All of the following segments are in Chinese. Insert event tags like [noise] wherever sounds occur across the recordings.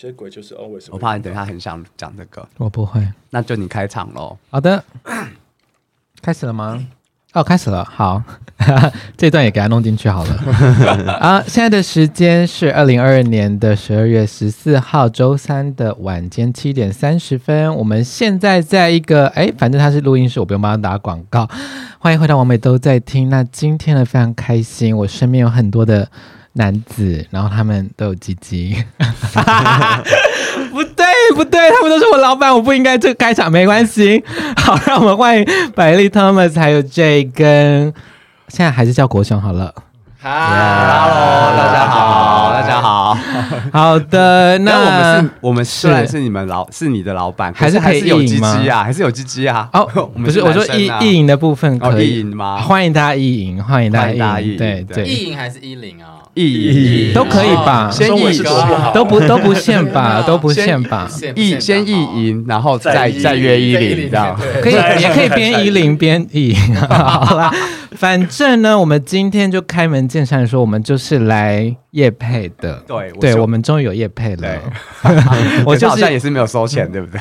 些鬼就是 always。我怕你等一下很想讲这个，我不会，那就你开场喽。好的，[coughs] 开始了吗？哦，开始了，好，[laughs] 这段也给他弄进去好了。[laughs] 啊，现在的时间是二零二二年的十二月十四号周三的晚间七点三十分。我们现在在一个，哎，反正他是录音室，我不用帮他打广告。欢迎回到王美都在听。那今天呢，非常开心，我身边有很多的男子，然后他们都有鸡鸡。[laughs] 不对，不对，他们都是我老板，我不应该这个开场，没关系。[laughs] 好，让我们欢迎百丽 Thomas 还有 J 跟，现在还是叫国雄好了。Hello，大家好，大家好。[laughs] 好的，那我们是，我们虽然是你们老，是你的老板，还是还是有鸡鸡啊，还是有鸡鸡啊？哦，[laughs] 不是，我说意意淫的部分可以意淫吗？欢迎大家意淫，欢迎大家意淫，对对，意淫还是一零啊？意淫都可以吧？先意淫都不都不限吧？都不限吧？[laughs] 意先意淫，然后再再约一零，这样可以，也可以边一零边意淫。好啦。反正呢，我们今天就开门见山说，我们就是来夜配的。对，对，我们终于有夜配了。[laughs] 我就好像也是没有收钱，对不对？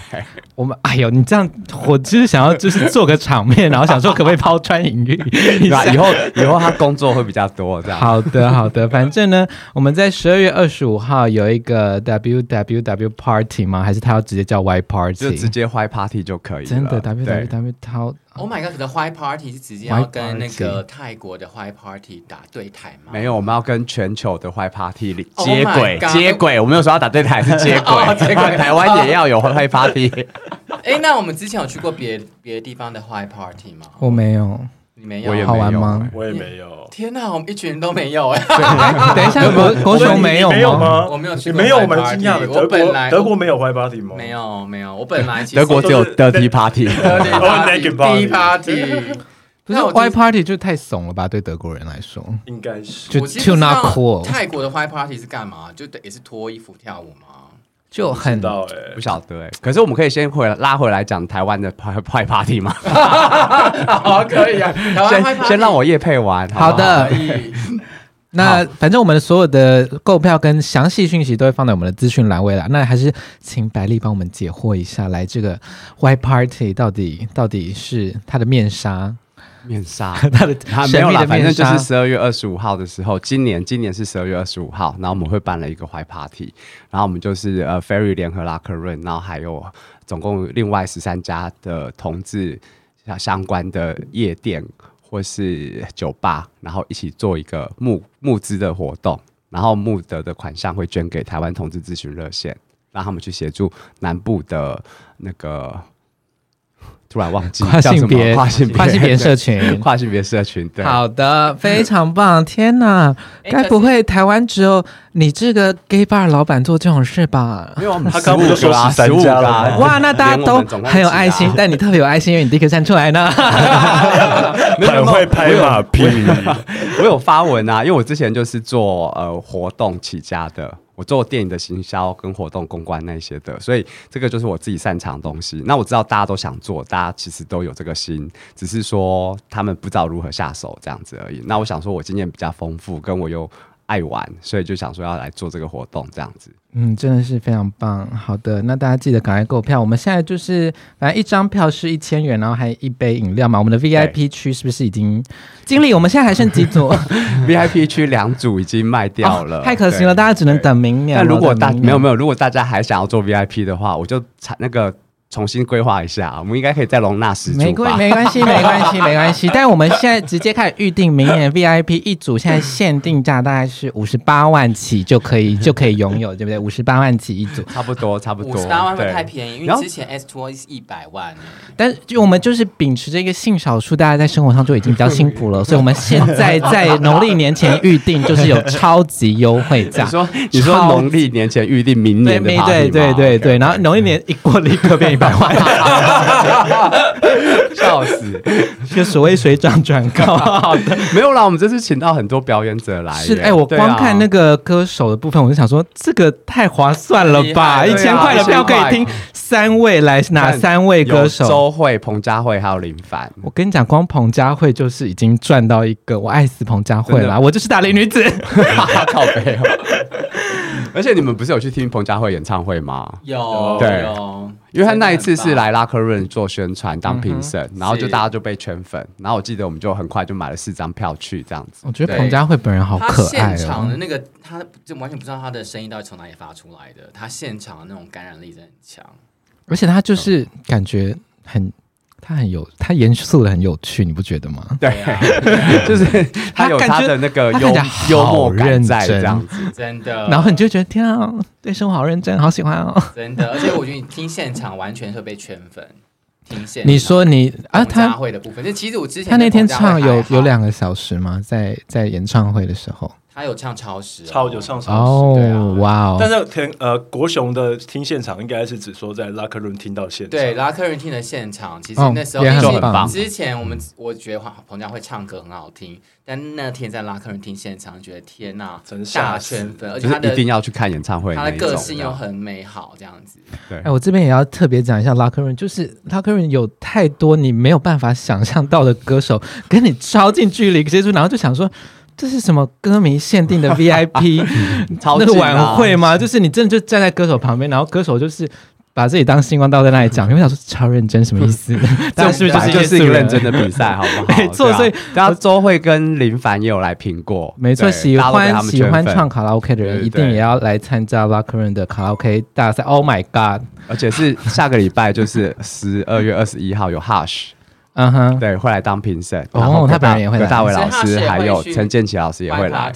我们哎呦，你这样，我就是想要就是做个场面，然后想说可不可以抛砖引玉？[laughs] 以后以后他工作会比较多，这样。好的，好的。反正呢，我们在十二月二十五号有一个 W W W Party 吗？还是他要直接叫 Y Party？就直接 Y Party 就可以。真的 W W W 他。Oh my god！的 White Party 是直接要跟那个泰国的 White Party 打对台吗？没有，我们要跟全球的 White Party 里接轨，接轨。我没有说要打对台，是接轨。接 [laughs] 轨，[laughs] 台湾也要有 White Party。[laughs] 哎，那我们之前有去过别别的地方的 White Party 吗？我没有。你没有，我也好玩吗？我也没有。天哪，我们一群人都没有哎！等一下，[laughs] 国国雄没有吗？我没有去，没有，我们惊讶的。德国德国没有 White Party 吗？没有，没有。我本来德国只有 Dirty Party，Dirty Party。[laughs] [laughs] 不是 White Party 就太怂了吧？对德国人来说，应该是。就 too not cool。泰国的 White Party 是干嘛？就也是脱衣服跳舞吗？就很不晓得哎，可是我们可以先回来拉回来讲台湾的 [laughs] 派派 party 吗？[laughs] 好，可以啊。先先让我业配完。好的。那反正我们的所有的购票跟详细讯息都会放在我们的资讯栏位了。那还是请百丽帮我们解惑一下，来这个 white party 到底到底是它的面纱。面纱，[laughs] 他的他没有啦，反正就是十二月二十五号的时候，今年今年是十二月二十五号，然后我们会办了一个坏 party，然后我们就是呃 Ferry 联合拉克润，然后还有总共另外十三家的同志相关的夜店或是酒吧，然后一起做一个募募资的活动，然后募得的款项会捐给台湾同志咨询热线，让他们去协助南部的那个。突然忘记跨性别，跨性性别社群，跨性别社群。对，好的，非常棒！天哪，[laughs] 该不会台湾只有你这个 gay bar 老板做这种事吧？没有，他刚不就说十三家了？哇，那大家都很有爱心，但你特别有爱心，因为你第一个站出来呢。[laughs] 很会拍马屁，[laughs] 我有发文啊，因为我之前就是做呃活动起家的。我做电影的行销跟活动公关那些的，所以这个就是我自己擅长的东西。那我知道大家都想做，大家其实都有这个心，只是说他们不知道如何下手这样子而已。那我想说，我经验比较丰富，跟我又爱玩，所以就想说要来做这个活动这样子。嗯，真的是非常棒。好的，那大家记得赶快购票。我们现在就是，反正一张票是一千元，然后还一杯饮料嘛。我们的 VIP 区是不是已经？经理，我们现在还剩几组？[laughs] VIP 区两组已经卖掉了，哦、太可惜了，大家只能等明年。那如果大没有没有，如果大家还想要做 VIP 的话，我就采那个。重新规划一下，我们应该可以再容纳十组。没关没关系，[laughs] 没关系，没关系。但是我们现在直接开始预定明年 VIP 一组，现在限定价大概是五十八万起就可以 [laughs] 就可以拥有，对不对？五十八万起一组，差不多差不多。五十八万会太便宜，因为之前 S Two 是一百万。但是就我们就是秉持着一个性少数，大家在生活上就已经比较辛苦了，[laughs] 所以我们现在在农历年前预定就是有超级优惠价。你说你说农历年前预定明年的 party 对对对对，然后农历年一过立刻变。百万，[laughs] 笑死！就所谓水涨船高。[laughs] 好的，没有啦，我们这次请到很多表演者来。是，哎、欸，我光看那个歌手的部分，我就想说，这个太划算了吧？一千块的票可以听三位来，哪三位歌手？周蕙、彭佳慧还有林凡。我跟你讲，光彭佳慧就是已经赚到一个，我爱死彭佳慧了，我就是大龄女子，[laughs] 靠北哦。[laughs] 而且你们不是有去听彭佳慧演唱会吗？有，对，有因为他那一次是来拉克润做宣传当评审，嗯、然后就大家就被圈粉，然后我记得我们就很快就买了四张票去这样子。我觉得彭佳慧本人好可爱哦，现场的那个他就完全不知道他的声音到底从哪里发出来的，他现场的那种感染力真的很强，而且他就是感觉很。他很有，他严肃的很有趣，你不觉得吗？对，[laughs] 就是 [laughs] 他有他的那个幽幽默感在这样子，真的。然后你就觉得天啊，对生活好认真，好喜欢哦。真的，而且我觉得你听现场完全会被圈粉。听现你说你啊，他会的部分，就其实我之前他那天唱有有两个小时吗？在在演唱会的时候。他有唱超时，超有唱超时，对啊，哇哦！但是听呃国雄的听现场，应该是只说在拉克润听到现场。对，拉克润听的现场，其实那时候就很棒。之前我们我觉得彭佳慧唱歌很好听，但那天在拉克润听现场，觉得天呐，大圈粉，而且他一定要去看演唱会。他的个性又很美好，这样子。对，哎，我这边也要特别讲一下拉克润，就是拉克润有太多你没有办法想象到的歌手，跟你超近距离接触，然后就想说。这是什么歌迷限定的 [laughs] VIP 那个晚会吗？就是你真的就站在歌手旁边，然后歌手就是把自己当星光道在那里讲，你会想说超认真什么意思？[laughs] 但是不是就是一个认真的比赛，好不好？[laughs] 没错，所以然后周慧跟林凡也有来评过。没错，喜欢喜欢唱卡拉 OK 的人一定也要来参加拉克润的卡拉 OK 大赛。Oh my god！而且是下个礼拜，就是十二月二十一号有 Hush。嗯哼，对，会来当评审。哦，他本人也会来。大伟老师还有陈建奇老师也会来。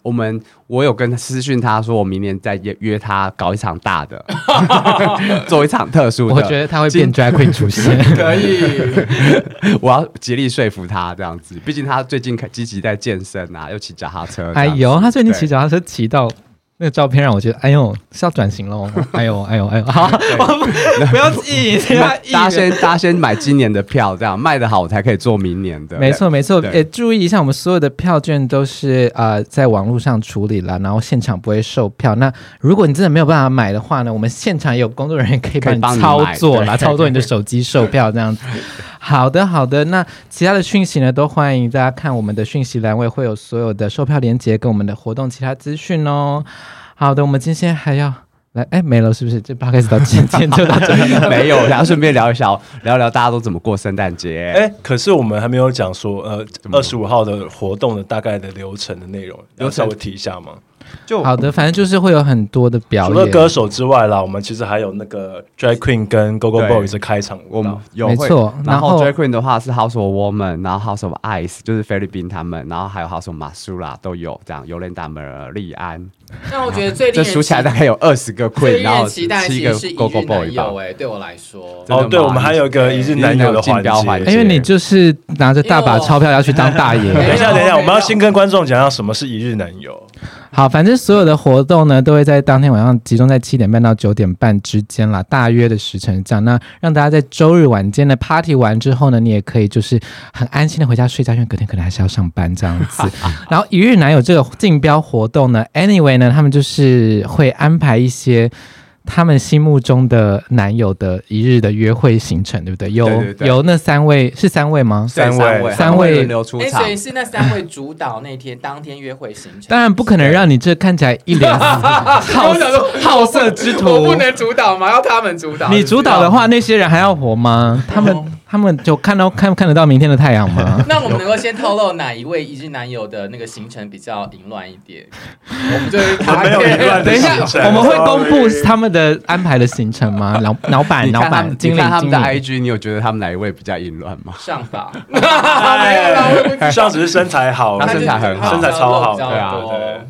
我们我有跟私讯他说，我明年再约约他搞一场大的，[laughs] 做一场特殊的。我觉得他会变 drag queen 出现，[laughs] 可以。[laughs] 我要极力说服他这样子，毕竟他最近积极在健身啊，又骑脚踏车。哎呦，他最近骑脚踏车骑到。那个照片让我觉得，哎呦，是要转型喽！哎呦，哎呦，哎呦，好，不要急，[laughs] 大家先，大家先买今年的票，这样卖的好，我才可以做明年的。没错，没错。也注意一下，我们所有的票券都是呃在网络上处理了，然后现场不会售票。那如果你真的没有办法买的话呢，我们现场也有工作人员可以帮你操作啦，操作你的手机售票这样子。好的，好的。那其他的讯息呢，都欢迎大家看我们的讯息栏位，会有所有的售票链接跟我们的活动其他资讯哦。好的，我们今天还要来，哎，没了是不是？这八开始到今天就到这里，[laughs] 没有，然后顺便聊一聊，聊聊大家都怎么过圣诞节。哎，可是我们还没有讲说，呃，二十五号的活动的大概的流程的内容，要稍微提一下吗？就好的，反正就是会有很多的表演。除了歌手之外啦，我们其实还有那个 Drag Queen 跟 Go Go Boys 的开场舞蹈。我们有没错，然后 Drag Queen 的话是 House of Woman，然后 House of Ice 就是菲律宾他们，然后还有 House of Masula 都有这样。尤莲达梅利安。[laughs] 那我觉得最这数起来大概有二十个 Queen，然后七个 Go Go Boys 吧。哎，对我来说，哦，对，我们还有一个一日男友的环节，因为你就是拿着大把钞票要去当大爷。[laughs] 等一下，等一下，我们要先跟观众讲讲什么是一日男友。好，反正所有的活动呢，都会在当天晚上集中在七点半到九点半之间啦，大约的时辰这样。那让大家在周日晚间的 party 完之后呢，你也可以就是很安心的回家睡觉，因为隔天可能还是要上班这样子。[laughs] 然后一日男友这个竞标活动呢，anyway 呢，他们就是会安排一些。他们心目中的男友的一日的约会行程，对不对？有有那三位是三位吗？三位，三位流出场。所以是那三位主导那天当天约会行程。当然不可能让你这看起来一脸 [laughs] 好好色之徒，我不能主导吗？要他们主导。你主导的话，那些人还要活吗？他们。他们就看到看看得到明天的太阳吗？[laughs] 那我们能够先透露哪一位一日男友的那个行程比较淫乱一点？我们就是他 [laughs] 没有淫乱。等一下，我们会公布他们的安排的行程吗？[laughs] 老老板，老板，经理他们的 IG，你有觉得他们哪一位比较淫乱吗？上吧，没有啦，上只是身材好，他身材很好，身材超好，对啊，对，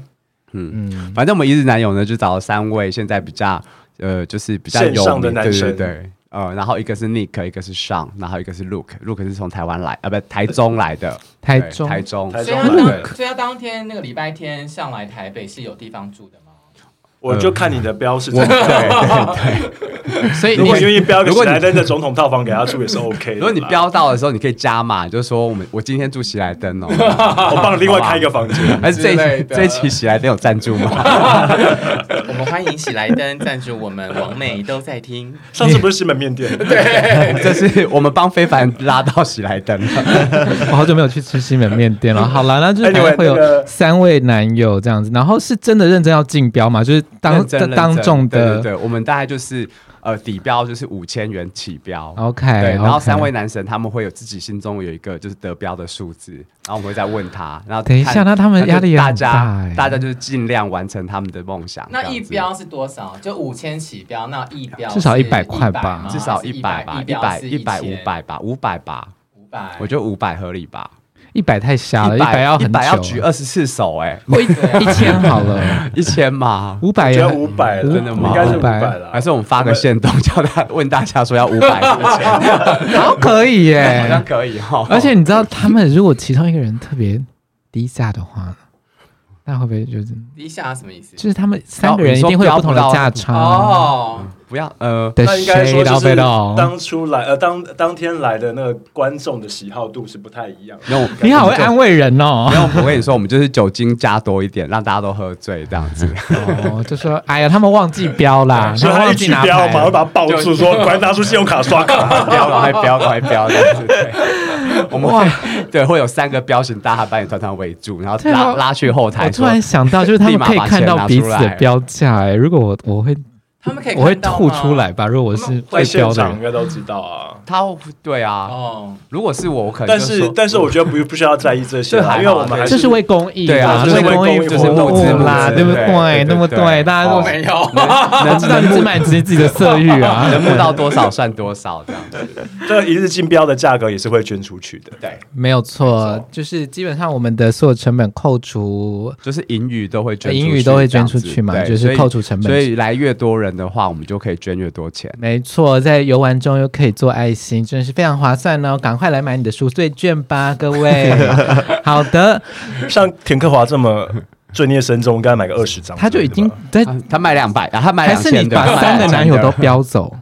嗯。嗯，反正我们一日男友呢，就找了三位现在比较呃，就是比较有名的男生，对。呃，然后一个是 Nick，一个是 Sean，然后一个是 Luke，Luke 是从台湾来，啊，不，台中来的，台中，台中，所以他当，所以他当天那个礼拜天上来台北是有地方住的吗？我就看你的标是，对对对，[laughs] 所以如果愿意标个喜来登的总统套房给他住也是 OK。如果你标到的时候，你可以加码，就是说我们我今天住喜来登哦，[laughs] 我帮你另外开一个房间。[laughs] 还是这这一期喜来登有赞助吗？我们欢迎喜来登赞助我们，王美都在听。上次不是西门面店？对，这是我们帮非凡拉到喜来登。我好久没有去吃西门面店了。好了，那就是会有三位男友这样子，然后是真的认真要竞标嘛？就是当当众的，对，我们大概就是。呃，底标就是五千元起标，OK，对，然后三位男神他们会有自己心中有一个就是得标的数字，然后我们会再问他，然后等一下，那他们压力也大，家大家就是尽量完成他们的梦想。那一标是多少？就五千起标，那一标至少一百块吧，至少一百吧，一百一百五百吧，五百吧，五百，我觉得五百合理吧。一百太瞎了，一百要很久，一百要举二十四手，哎，[laughs] 一千好了，一千嘛，五百要五百，真的吗？应该是五百了，还是我们发个限动，叫他问大家说要五百 [laughs] 块钱，好可以耶，好像可以哈。而且你知道，他们如果其中一个人特别低价的话。那会不会就是低下什么意思？就是他们三个人一定会有不同的价差哦。不要呃，那应该说就是当初来呃当当天来的那个观众的喜好度是不太一样。你好会安慰人哦。没有，我跟你说，我们就是酒精加多一点，让大家都喝醉这样子。哦，就说哎呀，他们忘记标啦，[laughs] 所以他一举标嘛，会把他抱住，说赶紧拿出信用卡刷卡，[laughs] 标了还标，还标这样子。[laughs] 我们会对会有三个标型，大汉把你团团围住，然后拉拉去后台。我突然想到，就是他们可以看到彼此的标价。哎，如果我我会。他们可以，我会吐出来吧。如果我是会标的，应该都知道啊。他对啊，哦，如果是我，我可能。但是，但是我觉得不不需要在意这些，[laughs] 因为我们还是这是为公益，对啊，为公益就是募资啦，对不对？那么对？大家都没有，能知道你只满足自己的色欲啊，[laughs] 能募到多少算多少，这样子。[laughs] 这个一日竞标的价格也是会捐出去的，对，没有错，就是基本上我们的所有成本扣除，就是盈余都会捐，盈余都会捐出去嘛，就是扣除成本。所以来越多人的话，我们就可以。捐越多钱，没错，在游玩中又可以做爱心，真的是非常划算哦！赶快来买你的赎罪券吧，各位。[laughs] 好的，像田克华这么罪孽深重，应该买个二十张。他就已经在，他买两百，然后他买还是你把三个男友都标走。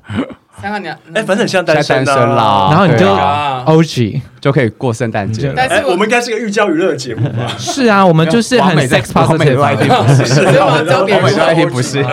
三个男，哎，反正像单身啦，然后你就 OG 就可以过圣诞节。但是我们应该是个寓教于乐的节目吧？是啊，我们就是很 sex positive，不是，[laughs] 欧美爱情不是。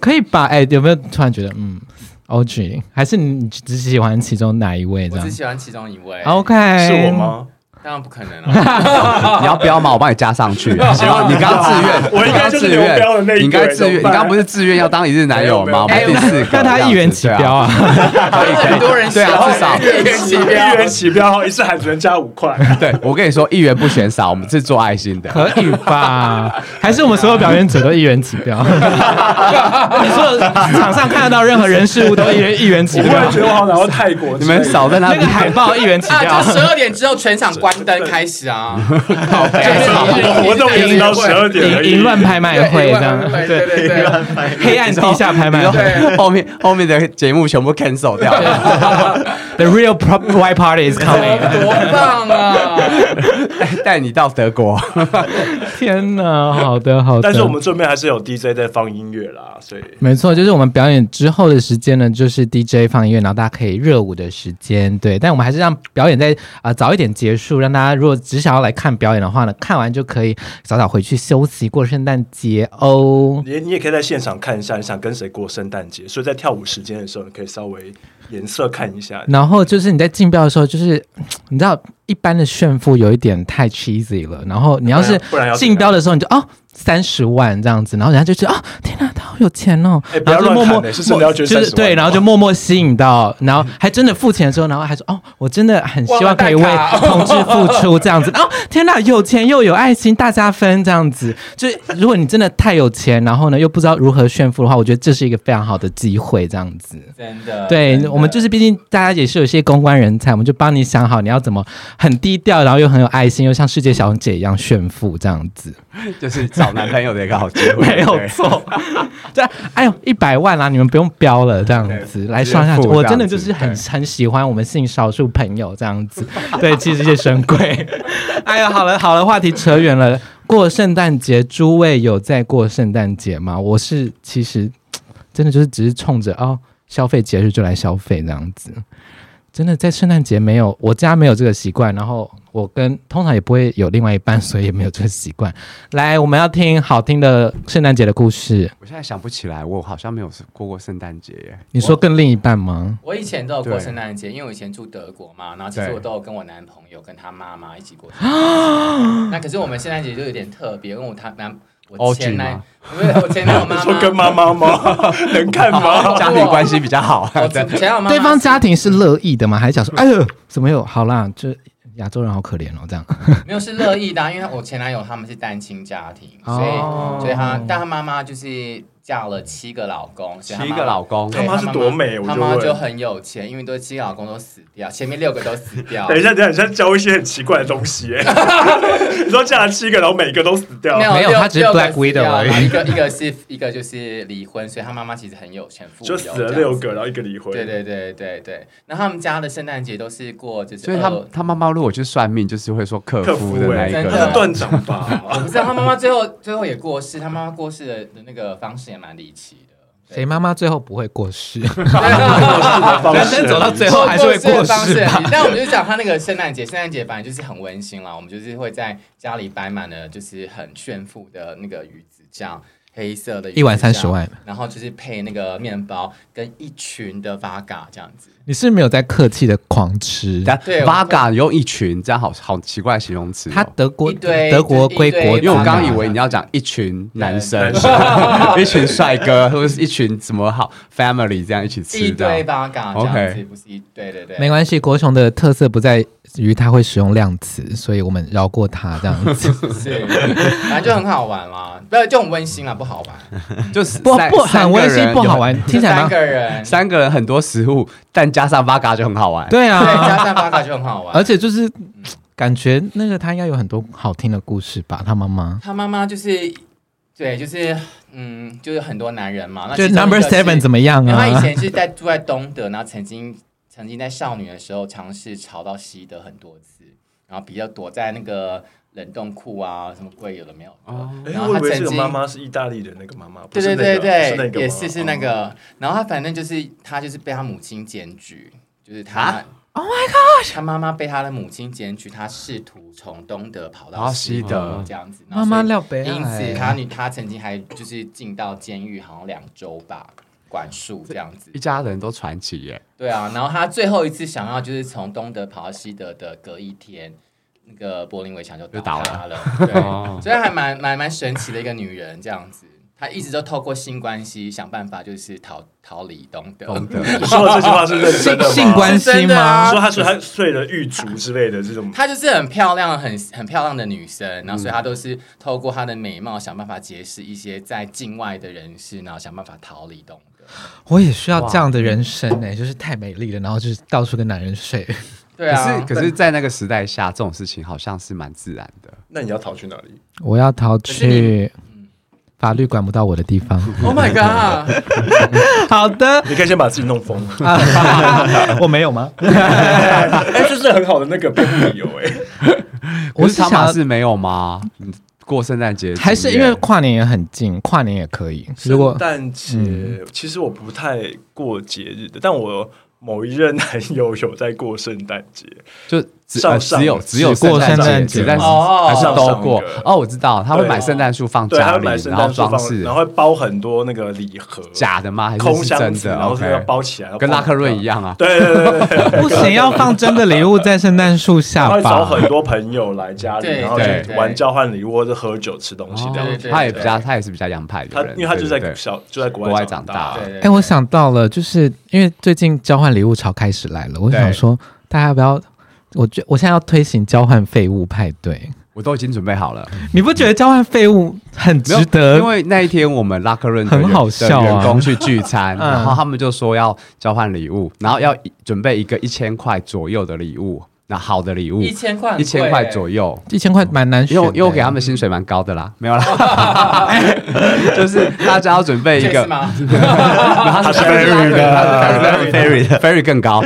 可以吧？哎，有没有突然觉得，嗯，OG 还是你只喜欢其中哪一位？这样，我只喜欢其中一位。OK，是我吗？当然不可能了，[laughs] 你要标吗？我帮你加上去。[laughs] 行，你刚刚自愿，我应该自愿标的那，你应该自愿，你刚刚不是自愿要当一日男友吗？第四个，那他一元起标啊？很多人对啊，至少一元起标，一元起标，一次还只能加五块。对，我跟你说，一元不嫌少，我们是做爱心的，可以吧？[laughs] 还是我们所有表演者都一元起标？你说场上看得到任何人事物都一元一元起标？我觉得我好想到泰国，你们少在那那个海报一元起标，就十二点之后全场关。灯开始啊！活动一直到十二点，淫乱拍卖会这样，对对对，黑暗地下拍卖会，后面后面的节目全部 cancel 掉。了。[laughs] The real white party is coming，多棒啊！[laughs] 带你到德国，[laughs] 天哪！好的好的，但是我们这边还是有 DJ 在放音乐啦，所以。没错，就是我们表演之后的时间呢，就是 DJ 放音乐，然后大家可以热舞的时间。对，但我们还是让表演在啊早一点结束，让大家如果只想要来看表演的话呢，看完就可以早早回去休息过圣诞节哦。你你也可以在现场看一下，你想跟谁过圣诞节，所以在跳舞时间的时候，你可以稍微颜色看一下。然后就是你在竞标的时候，就是你知道一般的炫富有一点太 cheesy 了，然后你要是竞标的时候，你就哦。三十万这样子，然后人家就觉得啊，天哪，他好有钱哦！然后就默默就是对，然后就默默吸引到，然后还真的付钱的时候，然后还说哦，我真的很希望可以为同志付出这样子。[laughs] 哦，天哪，有钱又有爱心，大家分这样子。就如果你真的太有钱，然后呢又不知道如何炫富的话，我觉得这是一个非常好的机会，这样子。真的，对我们就是毕竟大家也是有些公关人才，我们就帮你想好你要怎么很低调，然后又很有爱心，又像世界小姐一样炫富这样子，[laughs] 就是。找男朋友的一个好机会，[laughs] 没有错。[laughs] 对，哎呦，一百万啦，你们不用标了，这样子来算下去，我真的就是很很喜欢我们性少数朋友这样子。[laughs] 对，其实是神鬼。哎呦，好了好了，话题扯远了。过圣诞节，诸位有在过圣诞节吗？我是其实真的就是只是冲着哦消费节日就来消费这样子。真的在圣诞节没有，我家没有这个习惯，然后我跟通常也不会有另外一半，所以也没有这个习惯。来，我们要听好听的圣诞节的故事。我现在想不起来，我好像没有过过圣诞节耶。你说跟另一半吗？我，我以前都有过圣诞节，因为我以前住德国嘛，然后其实我都有跟我男朋友跟他妈妈一起过圣诞节。[gasps] 那可是我们圣诞节就有点特别，因为我他男。我前男，不是我前男友妈妈，[laughs] 说跟妈妈吗？[laughs] 能看吗？家庭关系比较好。前前男友对方家庭是乐意的吗？还是想说，哎呦，怎么有？好啦，就亚洲人好可怜哦，这样。[laughs] 没有是乐意的，因为我前男友他们是单亲家庭，所以所以他但他妈妈就是。嫁了七个老公，七个老公，他妈是多美？他妈就很有钱，因为都七个老公都死掉，前面六个都死掉。等一下，等一下，你现在教一些很奇怪的东西哎！[laughs] 你说嫁了七个，然后每个都死掉？没有，他只是 Black Widow 而已。一个一个是一个就是离婚，所以他妈妈其实很有钱，富有。就死了六个，然后一个离婚。对对对对对。那他们家的圣诞节都是过，就是所以他他妈妈如果去算命，就是会说克夫的那一个，他是断掌吧？[laughs] 我不知道他妈妈最后最后也过世，他妈妈过世的的那个方式也蛮离奇的。谁妈妈最后不会过世？[laughs] [laughs] 人生走到最后还是会过世。但我们就讲他那个圣诞节，圣诞节反正就是很温馨啦。我们就是会在家里摆满了，就是很炫富的那个鱼子酱。黑色的，一碗三十万，然后就是配那个面包跟一群的 Vaga 这样子。你是没有在客气的狂吃？对，Vaga 用一群，这样好好奇怪的形容词。他德国德国归国，因为我刚刚以为你要讲一群男生，[laughs] 一群帅哥，或者是一群什么好 family 这样一起吃。一堆 Vaga 这样子，不是一对对对，没关系。国雄的特色不在于他会使用量词，所以我们绕过他这样子。反正就很好玩啦，不是就很温馨啦，不好玩，就是不不很温馨，不好玩。听起来三个人，三个人很多食物，但加上 Vaga 就很好玩。对啊，加上 Vaga 就很好玩。而且就是感觉那个他应该有很多好听的故事吧？他妈妈，他妈妈就是对，就是嗯，就是很多男人嘛。那就 Number Seven 怎么样啊？他以前是在住在东德，然后曾经曾经在少女的时候尝试逃到西德很多次，然后比较躲在那个。冷冻库啊，什么柜有的没有？哦，然后他曾经妈妈是意大利的那个妈妈，对对对对，也是是那个。然后他反正就是他就是被他母亲检举，就是他，Oh my God，他妈妈被他的母亲检举，他试图从东德跑到西德这样子。妈妈廖北，因此他女他曾经还就是进到监狱，好像两周吧，管束这样子。一家人都传奇耶。对啊，然后他最后一次想要就是从东德跑到西德的隔一天。那个柏林围墙就倒塌了，对，所以还蛮蛮蛮神奇的一个女人，这样子，她一直都透过性关系想办法，就是逃逃离东德。东德，[laughs] 你说的这句话是认真的吗？性关系吗？说她说她睡了狱卒之类的这种，她就是很漂亮、很很漂亮的女生，然后所以她都是透过她的美貌想办法结识一些在境外的人士，然后想办法逃离东德。我也需要这样的人生呢，就是太美丽了，然后就是到处跟男人睡。对啊，可是可是，在那个时代下，这种事情好像是蛮自然的。那你要逃去哪里？我要逃去法律管不到我的地方。[laughs] Oh my god！[laughs] 好的，你可以先把自己弄疯。[laughs] 我没有吗？哎，这是很好的那个辩护理由哎。我是想是没有吗？过圣诞节还是因为跨年也很近，跨年也可以。如果圣诞节，其实我不太过节日的，但我。某一任男友有在过圣诞节，就只只有只有过圣诞节，但是还是都过。哦，我知道他会买圣诞树放家里，然后装饰，然后会包很多那个礼盒，[laughs] 假的吗？还是空箱子，然后是要包起来，跟拉克瑞一样啊？对对对对，[laughs] 不行，要放真的礼物在圣诞树下吧？找很多朋友来家里，然后玩交换礼物或者喝酒吃东西这样。他也比较，他也是比较洋派的人，因为他就在小就在国外长大。哎，我想到了，就是因为最近交换礼物潮开始来了，我想说大家要不要？我觉我现在要推行交换废物派对，我都已经准备好了。你不觉得交换废物很值得？因为那一天我们拉克润很好笑啊，员工去聚餐，[laughs] 然后他们就说要交换礼物，然后要准备一个一千块左右的礼物。那好的礼物，一千块，一千块左右，一千块蛮难选，因为因为我给他们薪水蛮高的啦，没有啦，[laughs] 就是大家要准备一个，[laughs] 他是 Ferry 的，Ferry 的，Ferry 更高，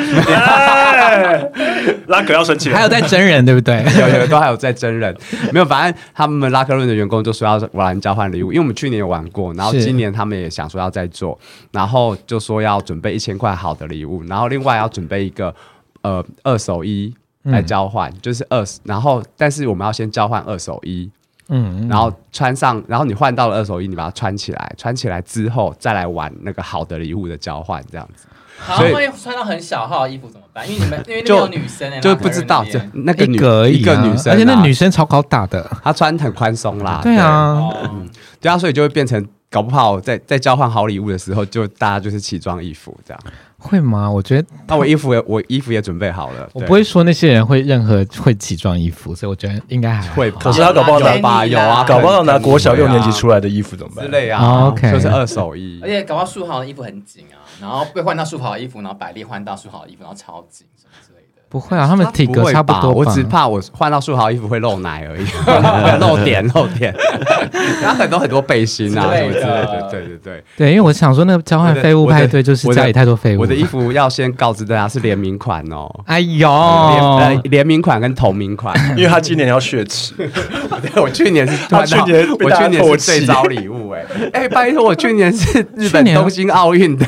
拉克要生气，还有在真人对不对？有有都还有在真人，没有，反正他们拉克润的员工就说要玩交换礼物，因为我们去年有玩过，然后今年他们也想说要再做，然后就说要准备一千块好的礼物，然后另外要准备一个呃二手衣。来交换、嗯、就是二，然后但是我们要先交换二手衣，嗯，然后穿上，然后你换到了二手衣，你把它穿起来，穿起来之后再来玩那个好的礼物的交换，这样子。好，所以万一穿到很小号的衣服怎么办？因为你们因为那女生、欸，就不知道就那个女一个、啊、一个女生、啊，而且那女生超高大的，她穿很宽松啦，对啊，对，嗯、对啊，所以就会变成搞不好在在交换好礼物的时候，就大家就是奇装异服这样。会吗？我觉得，那我衣服也我衣服也准备好了。我不会说那些人会任何会奇装异服，所以我觉得应该还会。可是他搞不好拿有啊，搞不好拿国小六年级出来的衣服怎么办？之类啊，OK，就是二手衣。而且搞不好束好的衣服很紧啊，然后被换到束好的衣服，然后百丽换到束好的衣服，然后超紧什么。不会啊，他们体格差不多。我只怕我换到束豪衣服会露奶而已，露 [laughs] 点露点。[laughs] 然后很多很多背心啊什么之类的，对对对对，因为我想说那个交换废物派对就是家里太多废物。我的衣服要先告知大家是联名款哦。哎呦，联联名款跟同名款，[laughs] 因为他今年要血池。我去年是他去年我去年是最招礼物哎哎，拜托我去年是日本东京奥运的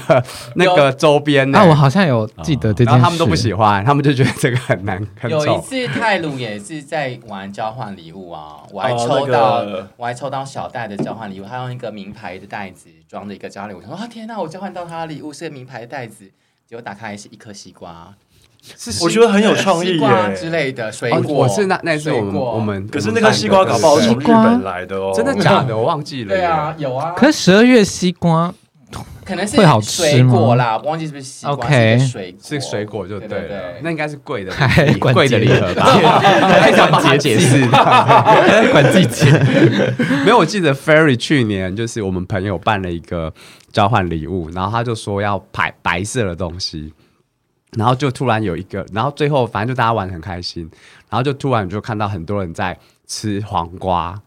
那个周边啊，我好像有记得这件事，他们都不喜欢，他们就觉得这个很难看。有一次泰鲁也是在玩交换礼物啊，我还抽到我还抽到小袋的交换礼物，他用一个名牌的袋子装着一个交换礼物，我说啊天哪，我交换到他的礼物是个名牌的袋子，结果打开是一颗西瓜，是我觉得很有创意耶之类的水果。我是那那次我们我们，可是那个西瓜搞不好从日本来的哦，真的假的？我忘记了。对啊，有啊。可是十二月西瓜。[laughs] 可能是水果啦，忘记是不是西瓜？OK，水是水果就对了，那应该是贵的，贵的礼盒吧？[laughs] 还想解解释，[laughs] 管季节。没有，我记得 Ferry 去年就是我们朋友办了一个交换礼物，然后他就说要白白色的东西，然后就突然有一个，然后最后反正就大家玩得很开心，然后就突然就看到很多人在吃黄瓜，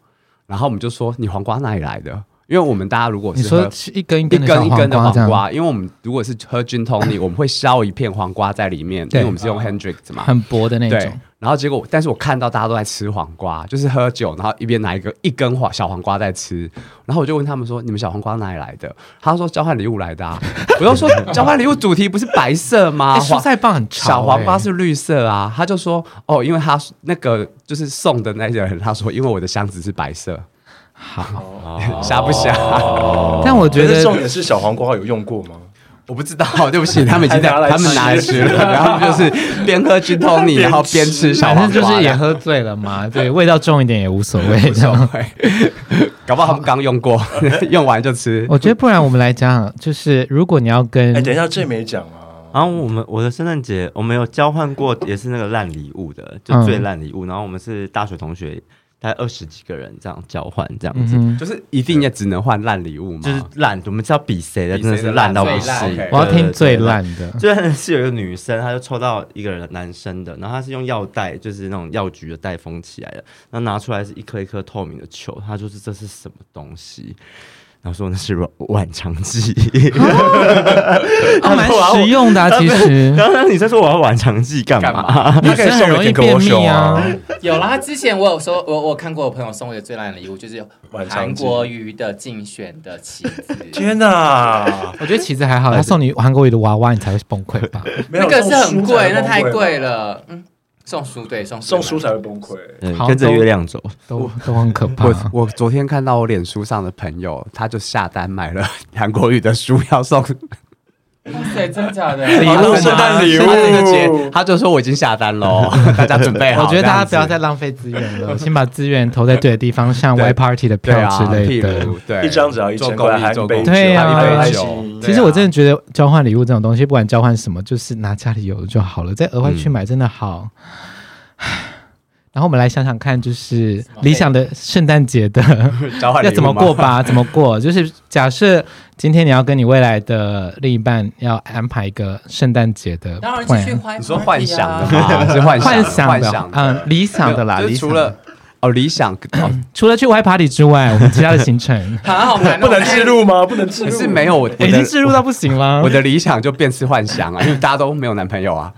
然后我们就说：“你黄瓜哪里来的？”因为我们大家如果是说一根一根一根一根的黄瓜，因为我们如果是喝 Gin Tonic，我们会削一片黄瓜在里面，因为我们是用 Hendrick's 嘛，很薄的那种。然后结果，但是我看到大家都在吃黄瓜，就是喝酒，然后一边拿一个一根黄小黄瓜在吃。然后我就问他们说：“你们小黄瓜哪里来的？”他说：“交换礼物来的。[laughs] ”啊我就说：“交换礼物主题不是白色吗？[laughs] 蔬菜棒很长，小黄瓜是绿色啊。”他就说：“哦，因为他那个就是送的那些人，他说因为我的箱子是白色。”好，[laughs] 瞎不瞎？但我觉得重点是小黄瓜有用过吗？我不知道，[laughs] 对不起，[laughs] 他们已经在他们拿来吃了，然后就是边喝 Gin Tonic，然后边吃小黄瓜，就是也喝醉了嘛。对，味道重一点也无所谓，无所谓。搞不好他们刚用过，用完就吃。我觉得不然我们来讲，就是如果你要跟，哎，等一下，这没讲啊。然后我们我的圣诞节我们有交换过，也是那个烂礼物的，就最烂礼物。然后我们是大学同学。才二十几个人这样交换，这样子、嗯、就是一定也只能换烂礼物嘛？就是烂，我们知道比谁的，真的是烂到不行。我要听最烂的。最烂是有一个女生，她就抽到一个人男生的，然后她是用药袋，就是那种药局的袋封起来的，然后拿出来是一颗一颗透明的球，她就是这是什么东西？然后说那是晚长记，[laughs] 还蛮 [laughs] 实用的啊。其实，刚刚你在说我要晚长记干嘛？[laughs] 女生很容易便秘啊。有啦，之前我有说，我我看过我朋友送我的最烂的礼物，就是韩国瑜的竞选的旗子。天哪，我觉得旗子还好，他送你韩国瑜的娃娃，你才会崩溃吧？那个是很贵，那太贵了。嗯。送书对送送书才会崩溃，跟着月亮走都都很可怕。我我昨天看到我脸书上的朋友，他就下单买了 [laughs] 韩国语的书要送。哇塞，真的假的？[laughs] 礼物圣诞礼物，他就说我已经下单喽，[laughs] 大家准备好。我觉得大家不要再浪费资源了，[laughs] 先把资源投在对的地方，像 Y Party 的票之类的。对，一张只要一千块，还一杯对呀，一杯酒。其实我真的觉得交换礼物这种东西，不管交换什么，就是拿家里有的就好了，再额外去买真的好。然后我们来想想看，就是理想的圣诞节的 [laughs] 要怎么过吧？[laughs] 怎么过？就是假设今天你要跟你未来的另一半要安排一个圣诞节的，当然是去幻、啊，你说幻想的吗？是幻幻想的，嗯，理想的啦。除了哦，理想哦，[coughs] 除了去 Y Party 之外，我们其他的行程 [laughs] 好难，不能置入吗？不能置入，是没有我已经置入到不行了。我的理想就变是幻想啊，因为大家都没有男朋友啊。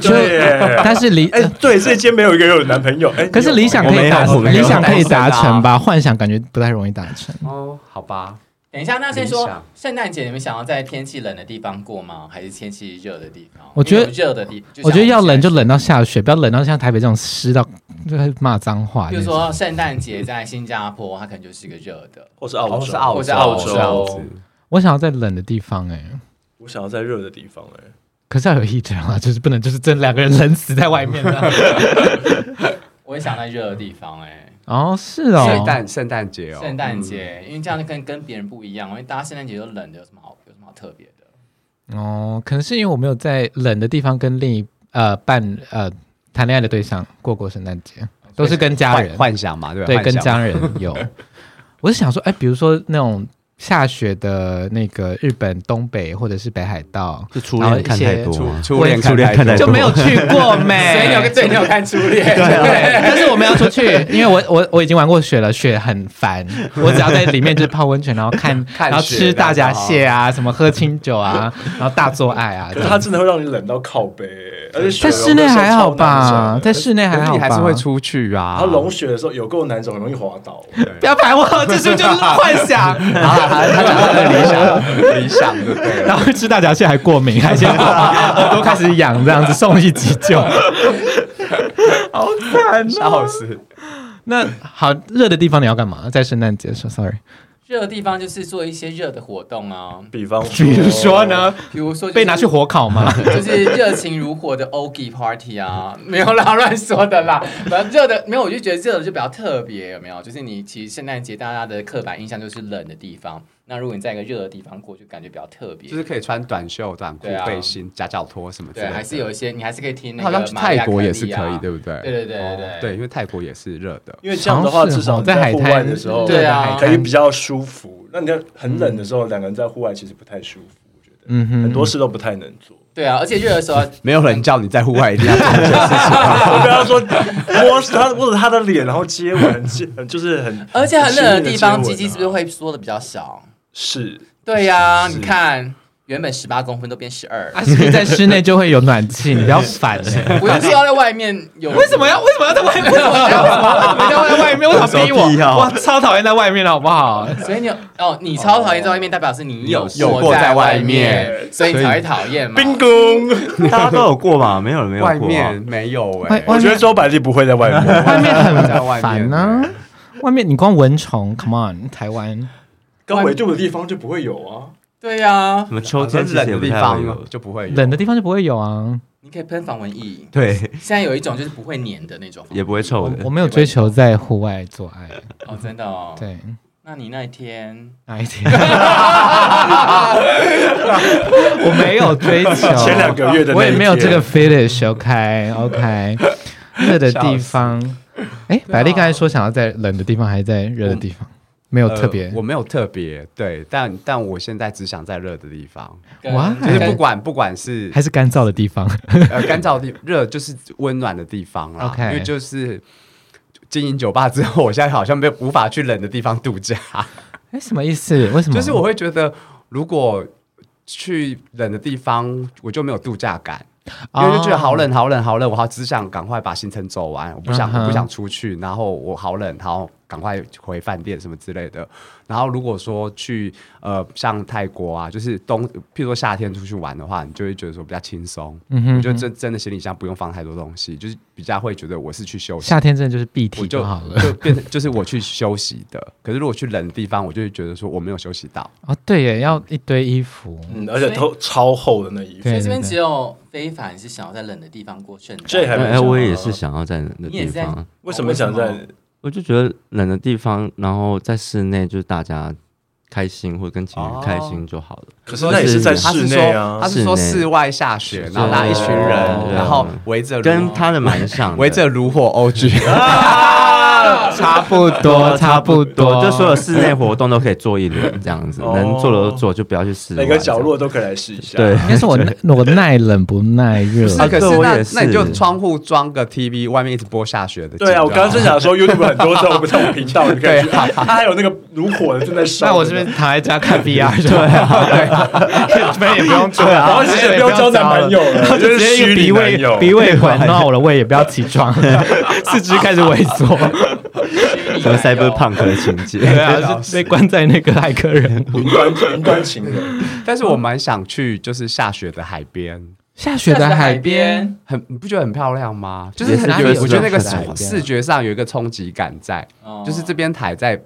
对，但是理哎，对，这间没有一个人有男朋友，哎，可是理想可以达，理想可以达成吧？幻想感觉不太容易达成。哦，好吧。等一下，那先说圣诞节，你们想要在天气冷的地方过吗？还是天气热的地方？我觉得热的地，我觉得要冷就冷到下雪，不要冷到像台北这种湿到就骂脏话。比如说圣诞节在新加坡，它可能就是一个热的，或是澳洲，或是澳洲。我想要在冷的地方，哎，我想要在热的地方，哎。可是要有意志啊，[laughs] 就是不能就是真两个人冷死在外面的。[laughs] 我也想在热的地方哎、欸。哦，是哦，圣诞圣诞节哦，圣诞节，因为这样就跟跟别人不一样，因为大家圣诞节都冷的，有什么好有什么好特别的？哦，可能是因为我没有在冷的地方跟另一呃伴呃谈恋爱的对象过过圣诞节，都是跟家人幻想嘛，对吧对，跟家人有。[laughs] 我是想说，哎，比如说那种。下雪的那个日本东北或者是北海道，就初恋看太多，初恋初恋看太多就没有去过 [laughs] 没？所以你有对，你有看初恋。对，但是我们要出去，因为我我我已经玩过雪了，雪很烦。[laughs] 我只要在里面就是泡温泉，然后看，然后吃大闸蟹啊，什么喝清酒啊，然后大做爱啊。它真的会让你冷到靠背，而且在室内还好吧？在室内还好吧？你还是会出去啊。它融雪的时候有够难走，很容易滑倒。[laughs] 不要排我，这是就是幻想？[laughs] 他他讲他的理想，[laughs] 理想对不对？然后吃大闸蟹还过敏，还先耳朵开始痒，这样子送去急救，好惨，笑死。那好，热的地方你要干嘛？在圣诞节说，sorry。热的地方就是做一些热的活动啊，比方，比如说呢？比如说被拿去火烤吗？[laughs] 就是热情如火的 Ogi Party 啊，没有啦，乱说的啦。反正热的没有，我就觉得热的就比较特别，有没有？就是你其实圣诞节大家的刻板印象就是冷的地方，那如果你在一个热的地方过，就感觉比较特别，就是可以穿短袖、短裤、背心、夹脚拖什么之类的。对，还是有一些你还是可以听那个。好像泰国也是可以，对不对？对对对对对，因为泰国也是热的，因为这样的话至少在户外的时候，对啊，可以比较舒服。那你很冷的时候，两个人在户外其实不太舒服，我觉得，嗯哼，很多事都不太能做。对啊，而且热的时候，[laughs] 没有人叫你在户外一定要做这件事情。[laughs] 我跟他说摸他摸着他的脸，然后接吻，就是很，而且很冷的地方，鸡鸡是不是会缩的比较小？是，对呀，你看。原本十八公分都变十二，而且在室内就会有暖气，你不要烦哎！[laughs] 我就是要在外面有，为什么要为什么要在外面？为什么要在外面？为 [laughs] 什么逼我？我超讨厌在外面了，好不好？所以你哦，你超讨厌在外面，代表是你有有过在外面，所以你才会讨厌嘛。冰宫，大家都有过嘛？没有人没有过。外面没有哎，我觉得周百丽不会在外面，外面很烦呢。外面你光蚊虫，Come on，台湾高纬度的地方就不会有啊。对呀，什么秋天冷的地方就不会有，冷的地方就不会有啊。你可以喷防蚊液。对，现在有一种就是不会粘的那种，也不会臭的。我没有追求在户外做爱。哦，真的哦。对，那你那一天那一天？[laughs] 我没有追求前两个月的，我也没有这个 fetish。OK，OK。[laughs] 热的地方，哎，百丽刚才说想要在冷的地方，还是在热的地方？没有特别、呃，我没有特别，对，但但我现在只想在热的地方，哇，就是不管不管是还是干燥的地方，[laughs] 呃，干燥的地热就是温暖的地方啦。OK，因为就是经营酒吧之后，我现在好像没有无法去冷的地方度假。哎，什么意思？为什么？就是我会觉得，如果去冷的地方，我就没有度假感。因为就觉得好冷好冷好冷，我好只想赶快把行程走完，我不想我不想出去，然后我好冷，然后赶快回饭店什么之类的。然后如果说去呃像泰国啊，就是冬，譬如说夏天出去玩的话，你就会觉得说比较轻松。嗯哼，我觉得真真的行李箱不用放太多东西，就是比较会觉得我是去休息。夏天真的就是必体就好了，就变成就是我去休息的。可是如果去冷的地方，我就会觉得说我没有休息到。哦，对耶，要一堆衣服，嗯，而且都超厚的那衣服。所以这边只有非凡是想要在冷的地方过圣诞。这还哎，我也是想要在冷的地方。为什么想在？我就觉得冷的地方，然后在室内就是大家开心，或者跟情侣开心就好了。可是那也是在室内啊，他是说室外下雪，然后拉一群人，然后围着，跟他的蛮像，[laughs] 围着炉火 OG。[laughs] [laughs] [laughs] 差不多，差不多，就所有室内活动都可以做一轮这样子，能做的都做，就不要去室内。每个角落都可以来试一下。对，应该是我我 [laughs] 耐冷不耐热。可是那那你就窗户装个 TV，外面一直播下雪的。对啊，我刚刚正想说 YouTube 很多这种不同频道，你可以去。它还有那个炉火的正在烧。那我这边躺在家看 [laughs] VR，对啊，对，也不用做，然后其实也不用交男朋友了，就直接一个鼻胃鼻胃管，然后我的胃也不要起床，四肢开始萎缩。什么 Cyberpunk 的情节？[laughs] 对啊，是被关在那个骇客任务云端云端情人。[laughs] 但是我蛮想去，就是下雪的海边。下雪的海边，很你不觉得很漂亮吗？就是很，我觉得那个视觉上有一个冲击感在，就是这边海在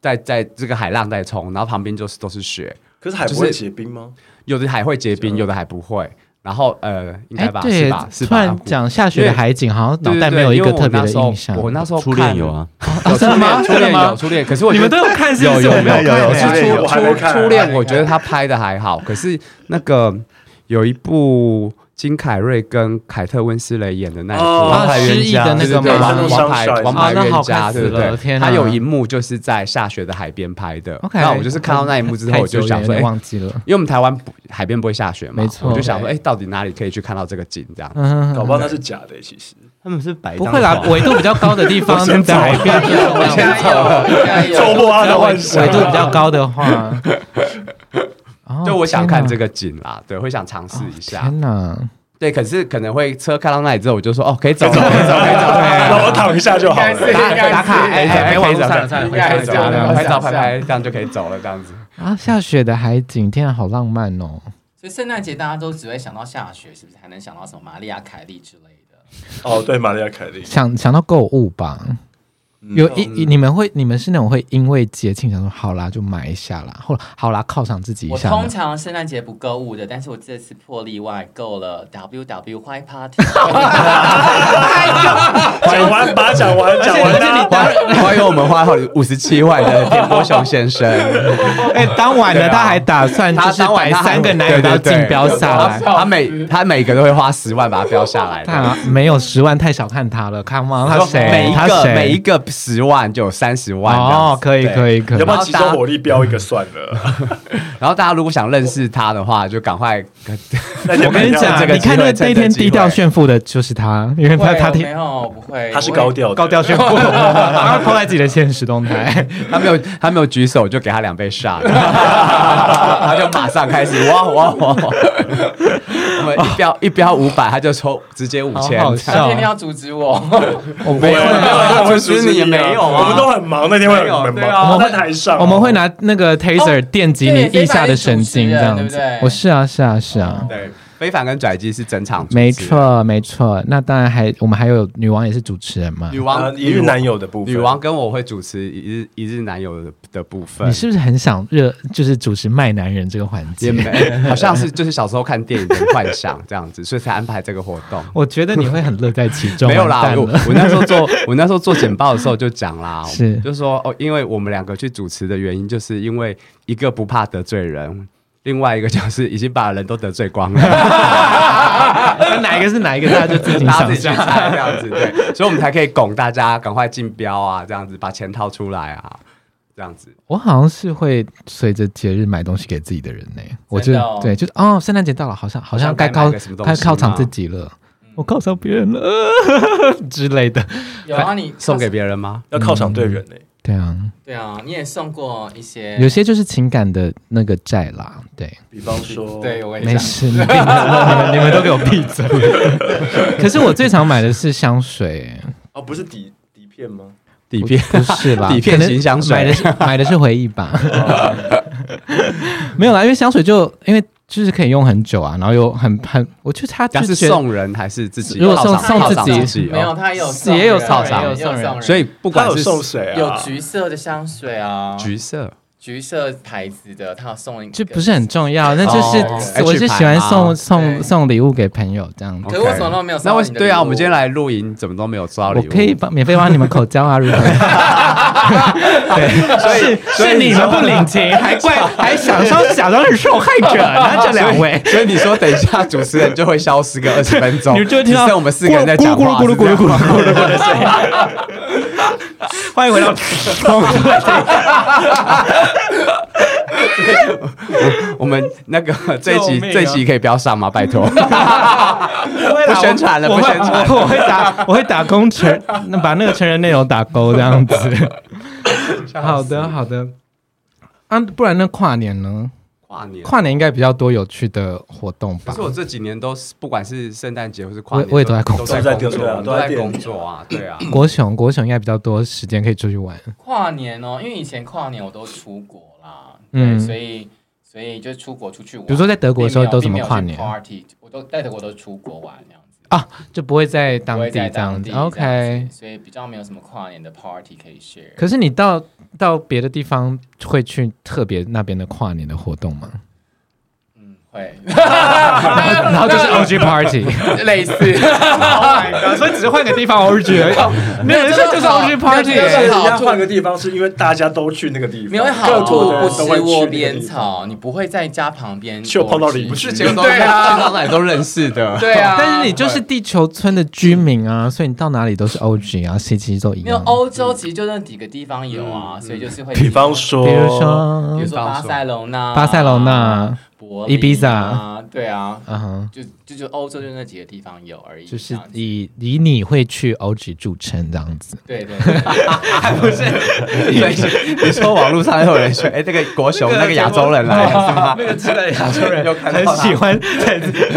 在在这个海浪在冲，然后旁边就是都是雪。可是海不会结冰吗？有的海会结冰，有的海不会。然后呃，应该吧，是吧？突然讲下雪的海景，好像脑袋没有一个特别的印象。我那时候初恋有啊，[laughs] [laughs] 真的吗？初恋有初恋，可是我你们都有看，有有没有有初初初恋，我觉得他拍的还好。可是那个有一部金凯瑞跟凯特温斯雷演的那一部《王牌冤家》的那个王王牌王牌冤家，对不对？他有一幕就是在下雪的海边拍的。那我就是看到那一幕之后，我就想说，忘记了，因为我们台湾海边不会下雪嘛，没错。我就想说，哎，到底哪里可以去看到这个景？这样，嗯，搞不好那是假的。其实。他们是白，不会啦，纬度比较高的地方，[laughs] 在海边。我，先走，周末啊，纬度比较高的话，[laughs] 就我想看这个景啦，对，会想尝试一下。天哪！对，可是可能会车开到那里之后，我就说哦，可以走，可以走，可以走，让我躺一下就好了。打卡，哎，没网路上，可以走，拍照拍拍，这样就可以走了，这样子。啊，下雪的海景，天啊，好浪漫哦！所以圣诞节大家都只会想到下雪，是不是？还能想到什么玛丽亚凯莉之类的？哦，对，玛丽亚凯莉，想想到购物吧。有一你们会你们是那种会因为节庆想说好啦就买一下啦，或好啦犒赏自己一下。我通常圣诞节不购物的，但是我这次破例外购了 W W Y Party。[laughs] 讲完把讲完讲完，欢迎我们花好五十七万的田波雄先生。[laughs] 哎，当晚呢他还打算就是把三个男友都竞标下来，他每他每个都会花十万把它标下来。他没有十万太小看他了，看吗？他谁？每一个每一个。十万就有三十万哦，可以可以可以，要不要集中火力标一个算了？[laughs] 然后大家如果想认识他的话，就赶快。[laughs] 我跟你讲，你看那那天低调炫富的就是他，因为他他没有不会，他是高调高调炫富，[laughs] 他放在自己的现实动态，他没有他没有举手就给他两倍 shot，他就马上开始哇哇哇！我们一标一标五百，他就抽直接五千，那天天要阻止我，我没有。我阻止你也没有啊，我们都很忙，那天会很忙。我们在台上，我们会拿那个 taser 电击你腋下的神经，这样子。我是啊，是啊，是啊。对，飞帆跟跩姬是整场。没错，没错。那当然还我们还有女王也是主持人嘛。女王一日男友的部分，女王跟我会主持一日一日男友的的部分。你是不是很想热，就是主持卖男人这个环节？好像是就是小时候看电影的幻想这样子，所以才安排这个活动。[laughs] 我觉得你会很乐在其中。没有啦，我我那时候做我那时候做简报的时候就讲啦，是就是说哦，因为我们两个去主持的原因，就是因为一个不怕得罪人。另外一个就是已经把人都得罪光了，[laughs] 哪一个是哪一个，大家就自己想象这样子，对，所以我们才可以拱大家赶快竞标啊，这样子把钱掏出来啊，这样子。我好像是会随着节日买东西给自己的人呢，我就对，就是哦，圣诞节到了，好像好像该靠该犒赏自己了，我犒赏别人了 [laughs] 之类的。有啊，你送给别人吗？要犒赏对人呢。对啊，对啊，你也送过一些，有些就是情感的那个债啦。对，比方说，对，我也没事，你们 [laughs] 你们都给我闭嘴。[laughs] 可是我最常买的是香水，哦，不是底底片吗？底片不是啦，底片型香水，买的是买的是回忆吧。[laughs] 没有啦，因为香水就因为。就是可以用很久啊，然后又很很，我觉得他是送人还是自己？如果送送自己，没有，他有也有送也有送人，所以不管是送谁啊，有橘色的香水啊，橘色。橘色牌子的，他有送一个，这不是很重要，那就是我是喜欢送送送礼物给朋友这样。子。可是我什么都没有，那我对啊，我们今天来露营，怎么都没有收到礼物？我可以帮免费帮你们口交啊，如何？[laughs] 对，所以是你们不领情，还怪 [laughs] 还想说假装是受害者，呢这两位，所以你说等一下主持人就会消失个二十分钟，你就会听到我们四个人在讲话，咕噜咕噜咕噜咕噜咕噜咕噜的声音。[laughs] 欢迎回到。[laughs] 我们那个这一集这一集可以不要上吗？拜托，不宣传了，不宣传，我会打我会打工成，那把那个成人内容打勾这样子。[laughs] 好的好的，啊，不然那跨年呢？跨年跨年应该比较多有趣的活动吧？可是我这几年都是，不管是圣诞节或是跨年，我也都在工作，都在工作，都在工作啊，对啊。国雄国雄应该比较多时间可以出去玩。跨年哦，因为以前跨年我都出国啦，嗯，所以所以就出国出去玩。比如说在德国的时候都怎么跨年？Party，我都在德国都出国玩那样子啊，就不会在当地这样子。OK，所以比较没有什么跨年的 Party 可以 share。可是你到到别的地方会去特别那边的跨年的活动吗？会，[laughs] 然后就是 OG Party [laughs] 类似，[laughs] 所以只是换个地方 OG 而已。没有，这就是 OG Party。要换个地方是因为大家都去那个地方，没有好处不吃窝边草，你不会在家旁边就碰到你，不是结果对啊，到哪里都认识的，对啊。但是你就是地球村的居民啊，所以你到哪里都是 OG 啊，谁其实都一样。没有欧洲其实就那几个地方有啊，所以就是会，比方说，比如说，比如说巴塞隆纳，巴塞隆纳。伊比萨，对啊，嗯哼，就就就欧洲就那几个地方有而已，就是以以你会去 OG 著称这样子，对对，还 [laughs] 不是？你说网络上有人说，哎，这个国雄那个亚洲人来是吗？那个之类的亚洲人 [laughs] 很喜欢。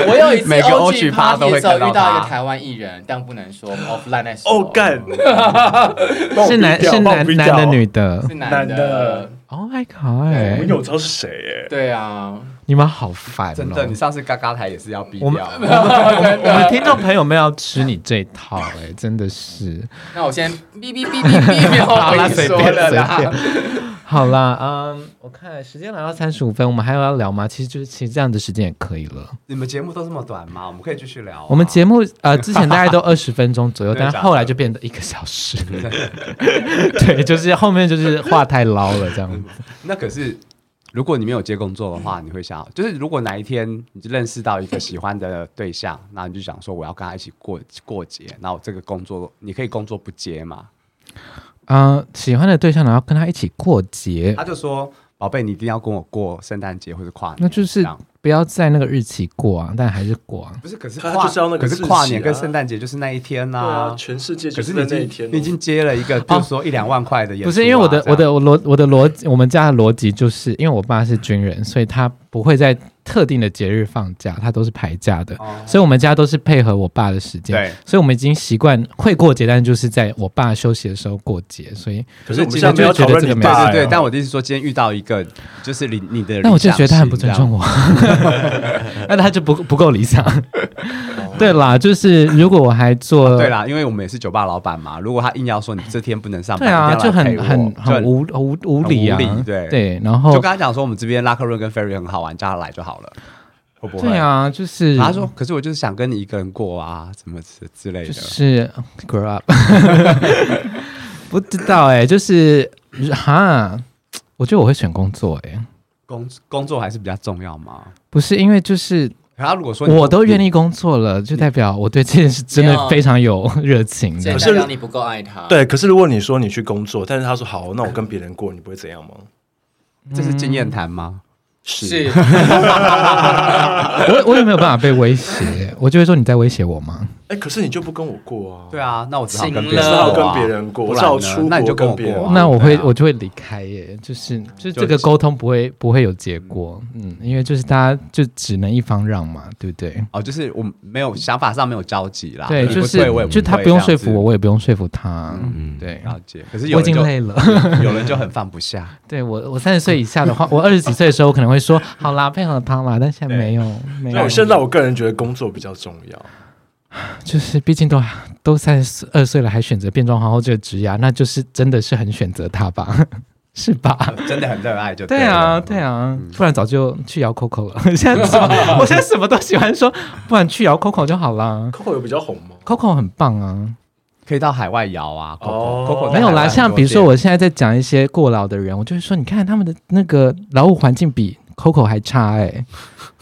我有一次每个 OG party 的时候遇到一个台湾艺人，但不能说 offline 来说。哦干，[laughs] 是男是男男的女的？是男的。Oh my god！我有知道是谁耶？对啊。你们好烦哦！真的，你上次嘎嘎台也是要逼掉。我们 [laughs] 我们听众朋友们要吃你这套哎，真的是。那我先哔哔哔哔哔，[laughs] 好啦，随便随便。好啦，嗯，我看时间来到三十五分，我们还有要聊吗？其实就是其实这样的时间也可以了。你们节目都这么短吗？我们可以继续聊。我们节目呃之前大概都 [laughs] 二十分钟左右，但是后来就变得一个小时。对，就是后面就是话太捞了这样子。那可是。如果你没有接工作的话，你会想，就是如果哪一天你就认识到一个喜欢的对象，那你就想说我要跟他一起过过节，那我这个工作你可以工作不接吗？啊、呃，喜欢的对象然后跟他一起过节，他就说。宝贝，你一定要跟我过圣诞节或者跨年，那就是不要在那个日期过啊，但还是过啊。不是，可是跨可是跨年跟圣诞节就是那一天呐。对啊，全世界就是那一天。你已经接了一个，就是说一两万块的。不是，因为我的我的我逻我的逻辑，我们家的逻辑就是因为我爸是军人，所以他不会在。特定的节日放假，他都是排假的，哦、所以我们家都是配合我爸的时间。对，所以我们已经习惯会过节，但就是在我爸休息的时候过节。所以，可是我们现在没有讨论这个，对对对。但我的意思说，今天遇到一个就是你你的，那我就觉得他很不尊重我，[laughs] 那他就不不够理想。[laughs] 对啦，就是如果我还做、哦、对啦，因为我们也是酒吧老板嘛。如果他硬要说你这天不能上班，对啊，就很很很无无无理啊。对对，然后就跟他讲说，我们这边拉克瑞跟 Ferry 很好玩，叫他来就好了。会不会？对啊，就是他说，可是我就是想跟你一个人过啊，什么之之类的。就是 grow up，[laughs] 不知道哎、欸，就是哈，我觉得我会选工作哎、欸，工工作还是比较重要嘛？不是，因为就是。他如果说我都愿意工作了，就代表我对这件事真的非常有 [laughs] 热情。可是你不够爱他。对，可是如果你说你去工作，但是他说好，那我跟别人过，你不会怎样吗？这是经验谈吗？是。[laughs] 我我也没有办法被威胁，我就会说你在威胁我吗？哎，可是你就不跟我过啊？对啊，那我只好跟别人过，跟别人过，只好出那你就跟我过。那我会我就会离开耶，就是就是这个沟通不会不会有结果，嗯，因为就是大家就只能一方让嘛，对不对？哦，就是我没有想法上没有交集啦，对，就是就他不用说服我，我也不用说服他，嗯，对，了解。可是我已经累了，[laughs] 有人就很放不下。[laughs] 对我，我三十岁以下的话，我二十几岁的时候，我可能会说好啦，配合他啦，但现在没有，[laughs] 没有。现在我个人觉得工作比较重要。[sighs] 就是，毕竟都都三十二岁了，还选择变装皇后这个职业，那就是真的是很选择他吧，[laughs] 是吧？真的很热爱就对，对啊，对啊，不然早就去摇 Coco 了。[laughs] 现在 [laughs] 什么？我现在什么都喜欢说，不然去摇 Coco 就好啦。Coco 有比较红吗？Coco 很棒啊，可以到海外摇啊。Coco，Coco 没有啦。像比如说，我现在在讲一些过劳的人，我就会说，你看他们的那个劳务环境比 Coco 还差，哎，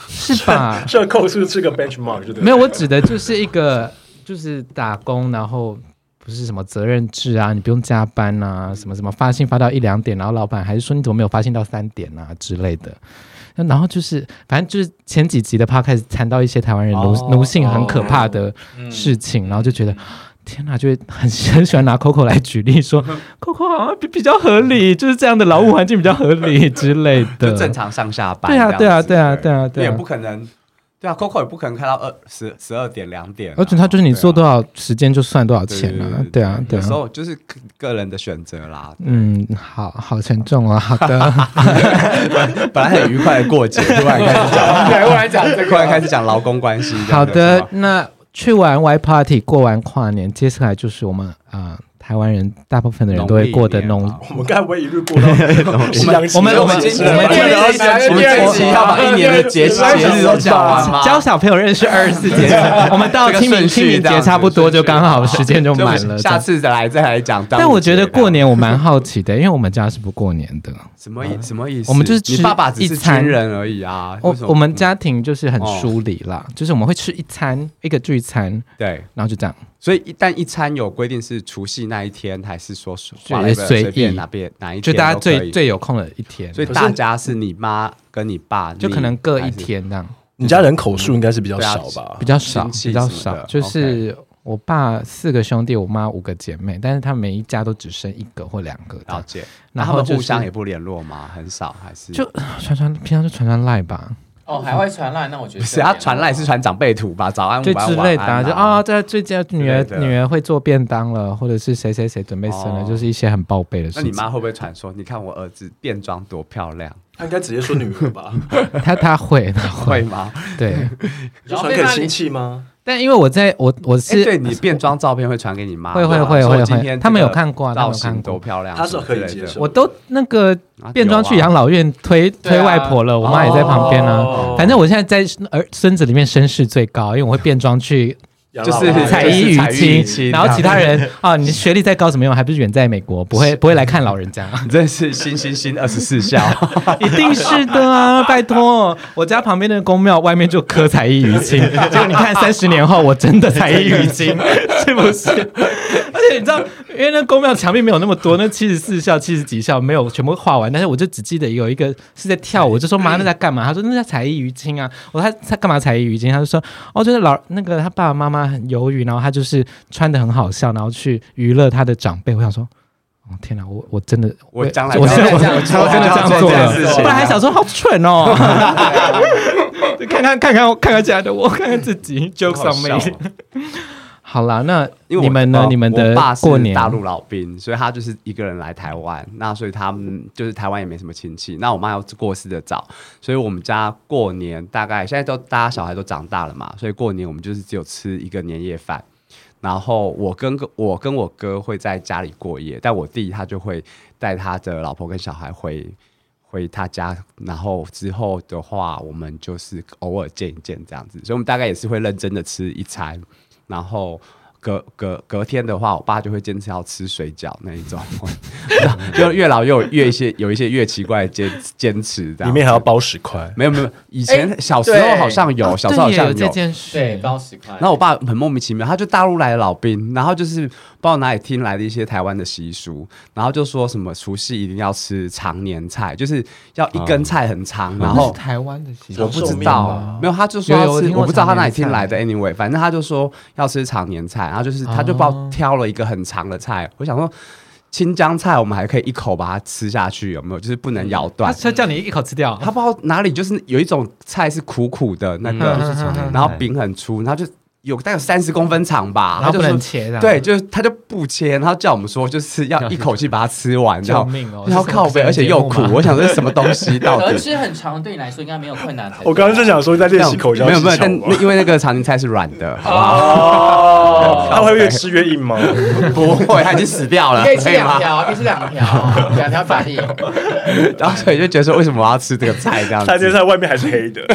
是吧？这 Coco 是不是个 benchmark？对不对？没有，我指的就是一个就是打工，然后不是什么责任制啊，你不用加班啊，什么什么发信发到一两点，然后老板还是说你怎么没有发信到三点啊之类的。然后就是，反正就是前几集的 podcast 谈到一些台湾人奴、哦、奴性很可怕的事情，哦、然后就觉得、嗯、天哪，就会很很喜欢拿 Coco 来举例，说 [laughs] Coco 好像比比较合理，就是这样的劳务环境比较合理之类的，就正常上下班。对啊，对啊，对啊，对啊，对啊，也不可能。对啊，Coco 也不可能开到二十十二点两点，而且他就是你做多少时间就算多少钱了。对啊，对啊，有时候就是个人的选择啦。嗯，好好沉重啊。[laughs] 好的，本来很愉快的过节，突然开始讲，[laughs] 突然讲，突然开始讲劳工关系。好的，那去玩 Y Party，过完跨年，接下来就是我们啊。台湾人大部分的人都会过的农，我们该不会一路过到 [laughs] 西洋我们我们今天我们第二期要把一年的节节日都讲完吗？教小朋友认识二十四节气，[laughs] 我们到清明清明节差不多就刚好时间就满了。下次再来再来讲。但我觉得过年我蛮好奇的，因为我们家是不过年的。什么意什么意思？我们就是吃爸爸只是亲人而已啊。我我们家庭就是很疏离啦，就是我们会吃一餐一个聚餐，对，然后就这样。所以一旦一餐有规定是除夕那一天，还是说随便哪边哪一天？就大家最最有空的一天。所以大家是你妈跟你爸，就可能各一天这样。你家人口数应该是比较少吧？比较少，比较少。就是我爸四个兄弟，我妈五个姐妹，但是他每一家都只生一个或两个。了解。然后互相也不联络吗？很少还是？就传传，平常就传传赖吧。哦，海外传赖，那我觉得是他传赖是传长辈图吧？早安，对之类的，就啊，在最近女儿女儿会做便当了，或者是谁谁谁准备生了，就是一些很报备的事情。那你妈会不会传说？你看我儿子变装多漂亮？他应该直接说女儿吧？[laughs] 他他会他会吗？对，就传给亲戚吗？但因为我在我我是对你变装照片会传给你妈，会会会会会，他们有看过，他们有看过，多漂亮，他是可以接受。我都那个变装去养老院推推外婆了，我妈也在旁边呢。反正我现在在儿孙子里面声势最高，因为我会变装去。就是彩衣娱亲，然后其他人 [laughs] 啊，你学历再高怎么用，还不是远在美国，不会不会来看老人家。你 [laughs] 真是新新新二十四孝，[laughs] 一定是的啊！拜托，我家旁边那个宫庙外面就刻彩衣娱亲，结果你看三十年后我真的彩衣娱亲，是不是？而且你知道，因为那宫庙墙壁没有那么多，那七十四孝、七十几孝没有全部画完，但是我就只记得有一个是在跳舞，我就说妈那在干嘛？他说那叫彩衣娱亲啊。我说他他干嘛彩衣娱亲？他就说哦，就是老那个他爸爸妈妈。很犹豫，然后他就是穿的很好笑，然后去娱乐他的长辈。我想说，哦天哪，我我真的，我将来我真的我真的这样做了，不然还想说好蠢哦。[laughs] 看看看看看看起来的我，看看自己，jokes on me。好啦，那你们呢？你们的过年大陆老兵，所以他就是一个人来台湾，那所以他们就是台湾也没什么亲戚。那我妈要过世的早，所以我们家过年大概现在都大家小孩都长大了嘛，所以过年我们就是只有吃一个年夜饭。然后我跟个我跟我哥会在家里过夜，但我弟他就会带他的老婆跟小孩回回他家。然后之后的话，我们就是偶尔见一见这样子，所以我们大概也是会认真的吃一餐。然后隔隔隔天的话，我爸就会坚持要吃水饺那一种，[laughs] 就越老越有越一些有一些越奇怪的坚坚持，里面还要包十块，没有没有，以前小时候好像有，小时候好像有这件事，对，包十块。然后我爸很莫名其妙，他就大陆来的老兵，然后就是。不知道哪里听来的一些台湾的习俗，然后就说什么除夕一定要吃常年菜，就是要一根菜很长。然后台湾的习俗我不知道，没有，他就说要吃，我不知道他哪里听来的。Anyway，反正他就说要吃常年菜，然后就是他就帮我挑了一个很长的菜。我想说青江菜我们还可以一口把它吃下去，有没有？就是不能咬断。他叫你一口吃掉，他不知道哪里就是有一种菜是苦苦的那个，然后饼很粗，然后就。有大概有三十公分长吧，然后不能切，对，就是他就不切，然后叫我们说就是要 [laughs] 一口气把它吃完，救命哦！然后靠背，而且又苦，我想这是什么东西？到底吃很长对你来说应该没有困难。我刚刚就想说在练习口嚼，没有没有，但因为那个长年菜是软的，哦，他会越吃越硬吗？[laughs] 不会，他已经死掉了。可以吃两条，可以吃两条，[laughs] 两条反应。然后所以就觉得说，为什么我要吃这个菜？这样子，长年菜外面还是黑的。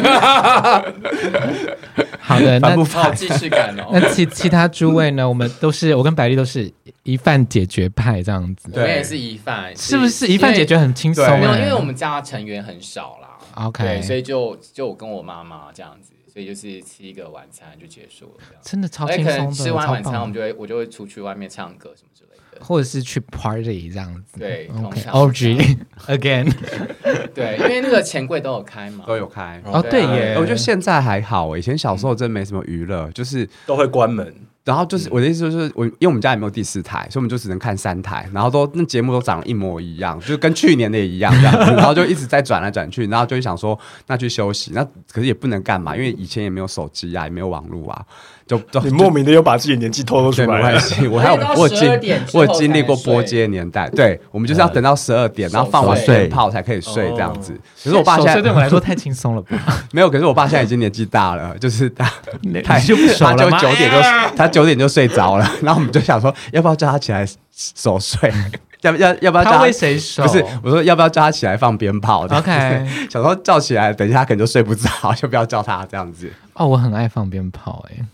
好的，[laughs] 那不好既视感哦。[laughs] 那其其他诸位呢？我们都是我跟百丽都是一饭解决派这样子。我也是一饭，是不是一饭解决很轻松？没有，因为我们家成员很少啦。OK，所以就就我跟我妈妈这样子。所以就是吃一个晚餐就结束了，真的超轻松的。吃完晚餐，我们就会我就会出去外面唱歌什么之类的，或者是去 party 这样子。对，OK，OG [laughs] again。[laughs] 对，因为那个钱柜都有开嘛，都有开。哦，对耶，我觉得现在还好。以前小时候真没什么娱乐，就是都会关门。然后就是我的意思，就是我因为我们家也没有第四台，所以我们就只能看三台，然后都那节目都长得一模一样，就跟去年的也一样这样子，然后就一直在转来转去，然后就想说那去休息，那可是也不能干嘛，因为以前也没有手机啊，也没有网络啊。就你莫名的又把自己年纪透露出来，没关系，我还有我经我有经历过波接年代，对，我们就是要等到十二点，然后放完鞭炮才可以睡这样子。可是我爸现在对我来说太轻松了吧？[laughs] 没有，可是我爸现在已经年纪大了，就是他他就他就九点就他九点就睡着了，然后我们就想说要不要叫他起来守睡，要不要要不要叫他为谁守？不是我说要不要叫他起来放鞭炮？OK，想说叫起来，等一下他可能就睡不着，[laughs] 就不要叫他这样子。哦，我很爱放鞭炮哎。等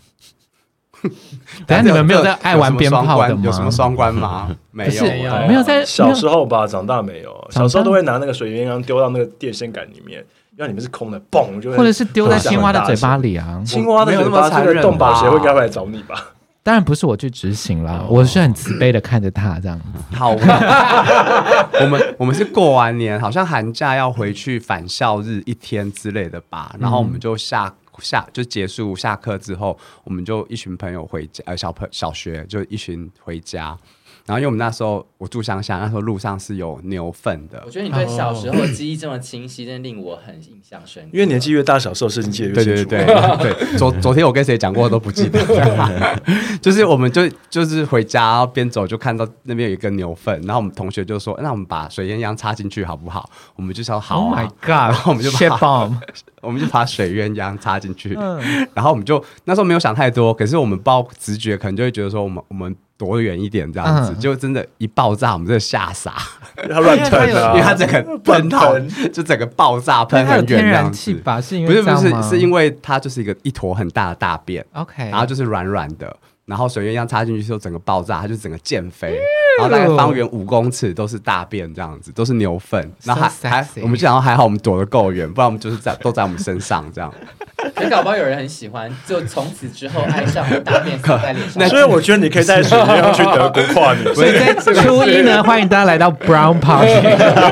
[laughs] 下你们没有在爱玩鞭炮的吗？有什么双关吗？没有，没有在小时候吧，长大没有。小时候都会拿那个水鸳鸯丢到那个电线杆里面，因为里面是空的，嘣就会。或者是丢在青蛙的嘴巴里啊！青蛙的嘴巴，这个动保协会该会来找你吧？当然不是我去执行啦，我是很慈悲的看着他这样。好，[laughs] 我们我们是过完年，好像寒假要回去返校日一天之类的吧，然后我们就下。下就结束下课之后，我们就一群朋友回家，呃，小朋小学就一群回家。然后因为我们那时候我住乡下，那时候路上是有牛粪的。我觉得你对小时候的记忆这么清晰，真的令我很印象深刻。因为年纪越大，小时候事情记得越清楚。对对对对，昨昨天我跟谁讲过我都不记得。[laughs] [laughs] 就是我们就就是回家，然后边走就看到那边有一个牛粪，然后我们同学就说：“那我们把水鸳鸯插进去好不好？”我们就说：“好。” Oh my god！然后我们就把 [laughs] 我们就把水鸳鸯插进去，然后我们就那时候没有想太多，可是我们抱直觉可能就会觉得说我们我们。躲远一点，这样子、嗯、就真的，一爆炸，我们真的吓傻，他乱 [laughs] 喷啊，因为他整个喷头就整个爆炸喷很远这样子，吧？是因为不是不是是因为它就是一个一坨很大的大便，OK，然后就是软软的，然后水鸳鸯插进去之后整个爆炸，它就整个溅飞，然后大概方圆五公尺都是大便这样子，都是牛粪，然后还还我们就想到还好我们躲得够远，不然我们就是在都在我们身上这样。可搞不好有人很喜欢，就从此之后爱上了大便洒在脸上。所以我觉得你可以带水鸳鸯去德国跨年。[laughs] 所以在初一呢，欢迎大家来到 Brown Party。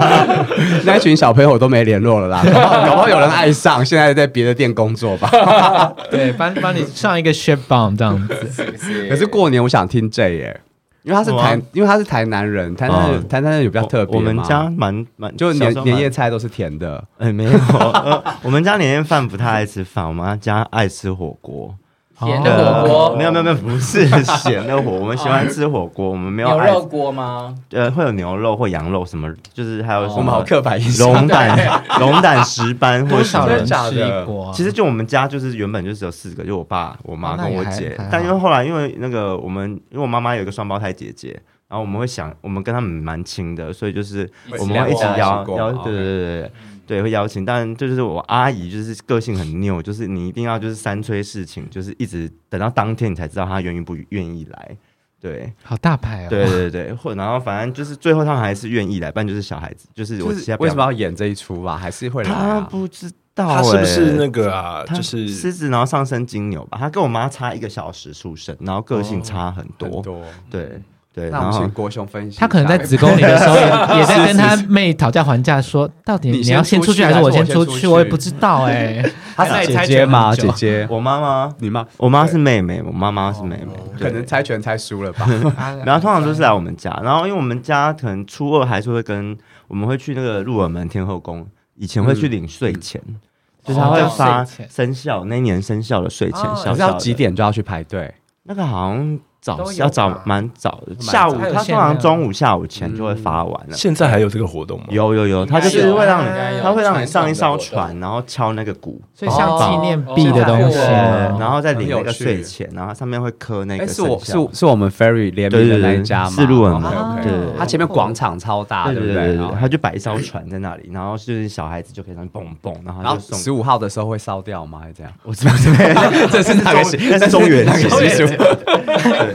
[laughs] 那群小朋友都没联络了啦，搞不好有人爱上，现在在别的店工作吧。[laughs] 对，帮帮你上一个 ship bomb 这样子。可是过年我想听 J 耶。因为他是台，因为他是台南人，台南台南人有比较特别。我们家蛮蛮，就年年夜菜都是甜的。哎，没有，我们家年夜饭不太爱吃饭，我们家爱吃火锅。咸的火锅？没有没有没有，不是咸的火，[laughs] 我们喜欢吃火锅，我们没有牛肉锅吗？呃，会有牛肉或羊肉什么，就是还有什么好刻板印象，龙胆龙胆石斑或什么的。其实就我们家就是原本就只有四个，就我爸、我妈跟我姐。但因为后来因为那个我们，因为我妈妈有一个双胞胎姐姐，然后我们会想，我们跟他们蛮亲的，所以就是我们会一直邀邀，对对对对。对，会邀请，但就是我阿姨就是个性很拗，就是你一定要就是三催四请，就是一直等到当天你才知道她愿意不愿意来。对，好大牌哦。对对对，或然后反正就是最后他们还是愿意来，不然就是小孩子，就是我是为什么要演这一出吧？还是会来、啊？他不知道、欸，他是不是那个啊？就是狮子，然后上升金牛吧？他跟我妈差一个小时出生，然后个性差很多，哦、很多对。对，那我们请国雄分析。他可能在子宫里的时候也，[laughs] 也在跟他妹讨价还价，说到底你要先出去还是我先出去？我也不知道哎。[laughs] 他是姐姐吗？姐姐，我妈妈，你妈，我妈是妹妹，我妈妈是妹妹，可能猜拳猜输了吧。[laughs] 然后通常都是来我们家，然后因为我们家可能初二还是会跟我们会去那个鹿耳门天后宫，以前会去领税钱，就是他会发生效那年生效的岁钱，小要几点就要去排队？那个好像。早要早蛮早的，下午他通常中午下午前就会发完了。现在还有这个活动吗？有有有，他就是会让你，他会让你上一艘船，然后敲那个鼓，所以像纪念币的东西，然后再领那个税钱，然后上面会刻那个。是我是是我们 Ferry 联名的那一家吗？是路人的，对，他前面广场超大，对不对？他就摆一艘船在那里，然后就是小孩子就可以上去蹦蹦，然后。十五号的时候会烧掉吗？还是这样？我知道 [laughs] 这是那个是中元习俗。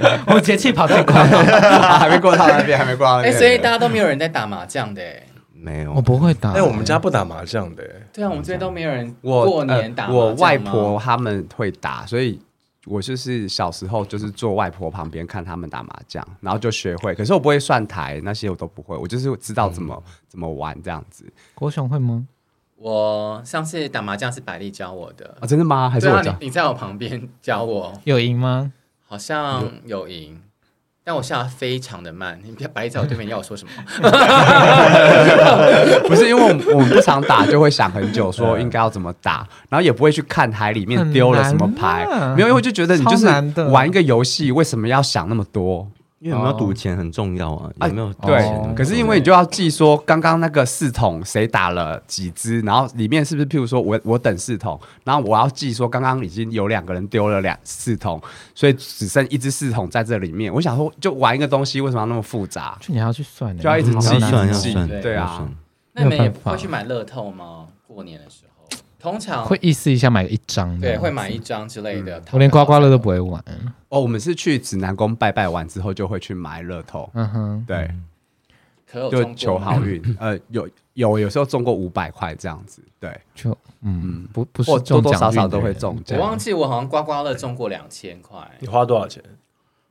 [laughs] 我节气跑太快了，[laughs] 还没过到那边，还没过到那边。哎，所以大家都没有人在打麻将的，没有，我不会打。哎，我们家不打麻将的。对啊，我们这边都没有人。过年打，我外婆他们会打，所以我就是小时候就是坐外婆旁边看他们打麻将，然后就学会。可是我不会算台，那些我都不会，我就是知道怎么怎么玩这样子。国雄会吗？我上次打麻将是百丽教我的。啊，真的吗？还是我教？你在我旁边教我，有赢吗？好像有赢，但我下的非常的慢。你不要白在我对面，要我说什么？[laughs] 不是因为我们我们不常打，就会想很久，说应该要怎么打，然后也不会去看海里面丢了什么牌，没有，因为就觉得你就是玩一个游戏，为什么要想那么多？因为有没有赌钱很重要啊，有没有？对，可是因为你就要记说刚刚那个四桶谁打了几只，然后里面是不是譬如说我我等四桶，然后我要记说刚刚已经有两个人丢了两四桶，所以只剩一只四桶在这里面。我想说就玩一个东西，为什么要那么复杂？就你还要去算，就要一直计算要算，对啊。那你们也不会去买乐透吗？过年的时候，通常会意思一下买一张，对，会买一张之类的。我连刮刮乐都不会玩。哦，我们是去指南宫拜拜完之后就会去买乐透，嗯哼，对，就求好运。[laughs] 呃，有有有时候中过五百块这样子，对，就嗯不不是多多少少都会中。我忘记我好像刮刮乐中过两千块，你花多少钱？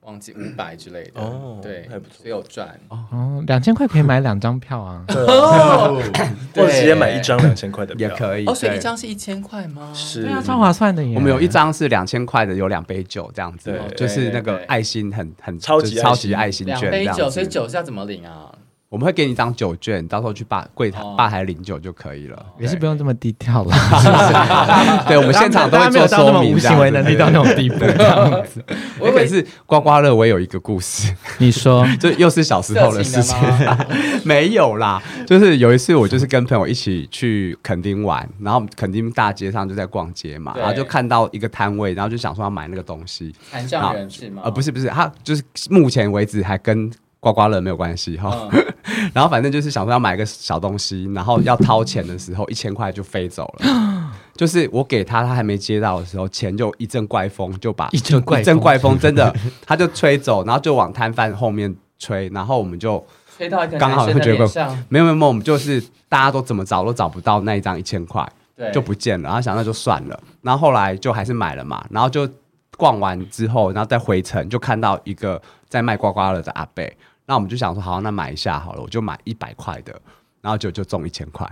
忘记五百之类的。哦，对，还不错，也有赚。哦。两千块可以买两张票啊，[laughs] 或者直接买一张两千块的也可以。哦，所以一张是一千块吗？是，对啊，超划算的耶。我们有一张是两千块的，有两杯酒这样子，就是那个爱心很很超级超级爱心券，两杯酒，所以酒是要怎么领啊？我们会给你一张酒券，到时候去吧柜台吧台领酒就可以了，也是不用这么低调了。[laughs] 对，我们现场都会做说明，无行为能力到那种地步。我以为是刮刮乐，我也有一个故事，你说，[laughs] 这又是小时候的事情。[laughs] 没有啦，就是有一次我就是跟朋友一起去垦丁玩，然后垦丁大街上就在逛街嘛，然后就看到一个摊位，然后就想说要买那个东西。残障人士吗？呃，不是不是，他就是目前为止还跟。刮刮乐没有关系哈，[laughs] 然后反正就是想说要买个小东西，然后要掏钱的时候，一千块就飞走了。就是我给他，他还没接到的时候，钱就一阵怪风就把一阵怪阵怪风真的。他就吹走，然后就往摊贩后面吹，然后我们就吹到刚好就觉得没有没有没有，我们就是大家都怎么找都找不到那一张一千块，就不见了。然后想那就算了，然后后来就还是买了嘛，然后就逛完之后，然后再回程就看到一个在卖刮刮乐的阿伯。那我们就想说，好，那买一下好了，我就买一百块的，然后就就中一千块，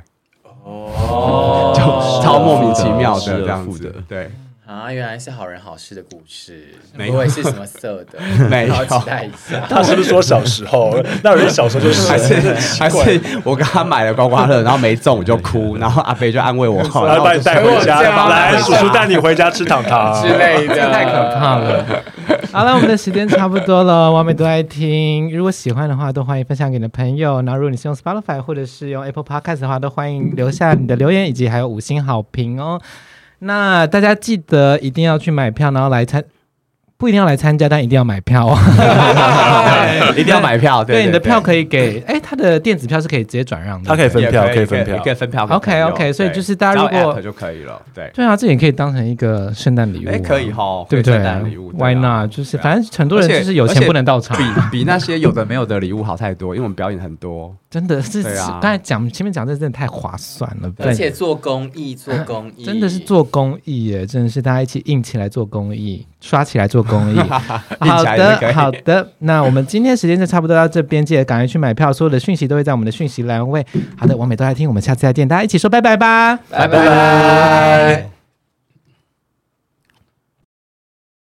哦，[laughs] 就超莫名其妙的这样子，对。啊，原来是好人好事的故事，不会是什么色的，[laughs] 没有。期待一下，他是不是说小时候？[laughs] 那人小时候就是还是还是我跟他买了刮刮乐，然后没中我就哭，然后阿飞就安慰我，然后把你带回家，来叔叔带你回家吃糖糖之类的，太可怕了。[laughs] 好了，我们的时间差不多了，[laughs] 完美都爱听。如果喜欢的话，都欢迎分享给你的朋友。那，如果你是用 Spotify 或者是用 Apple Podcast 的话，都欢迎留下你的留言以及还有五星好评哦。那大家记得一定要去买票，然后来参，不一定要来参加，但一定要买票哦。[laughs] 一定要买票，对，你的票可以给，哎，他的电子票是可以直接转让的，他可以分票，可以分票，可以分票。OK OK，所以就是大家如果就可以了，对，对啊，这也可以当成一个圣诞礼物，哎，可以哈，对不对？Why not？就是反正很多人就是有钱不能到场，比比那些有的没有的礼物好太多，因为我们表演很多。真的是，刚才讲前面讲这真的太划算了，而且做公益，做公益，真的是做公益耶，真的是大家一起硬起来做公益，刷起来做公益。[laughs] 好的，好的，那我们今天时间就差不多到这边，记得赶快去买票，所有的讯息都会在我们的讯息栏位。好的，完美都来听，我们下次再见，大家一起说拜拜吧，拜拜。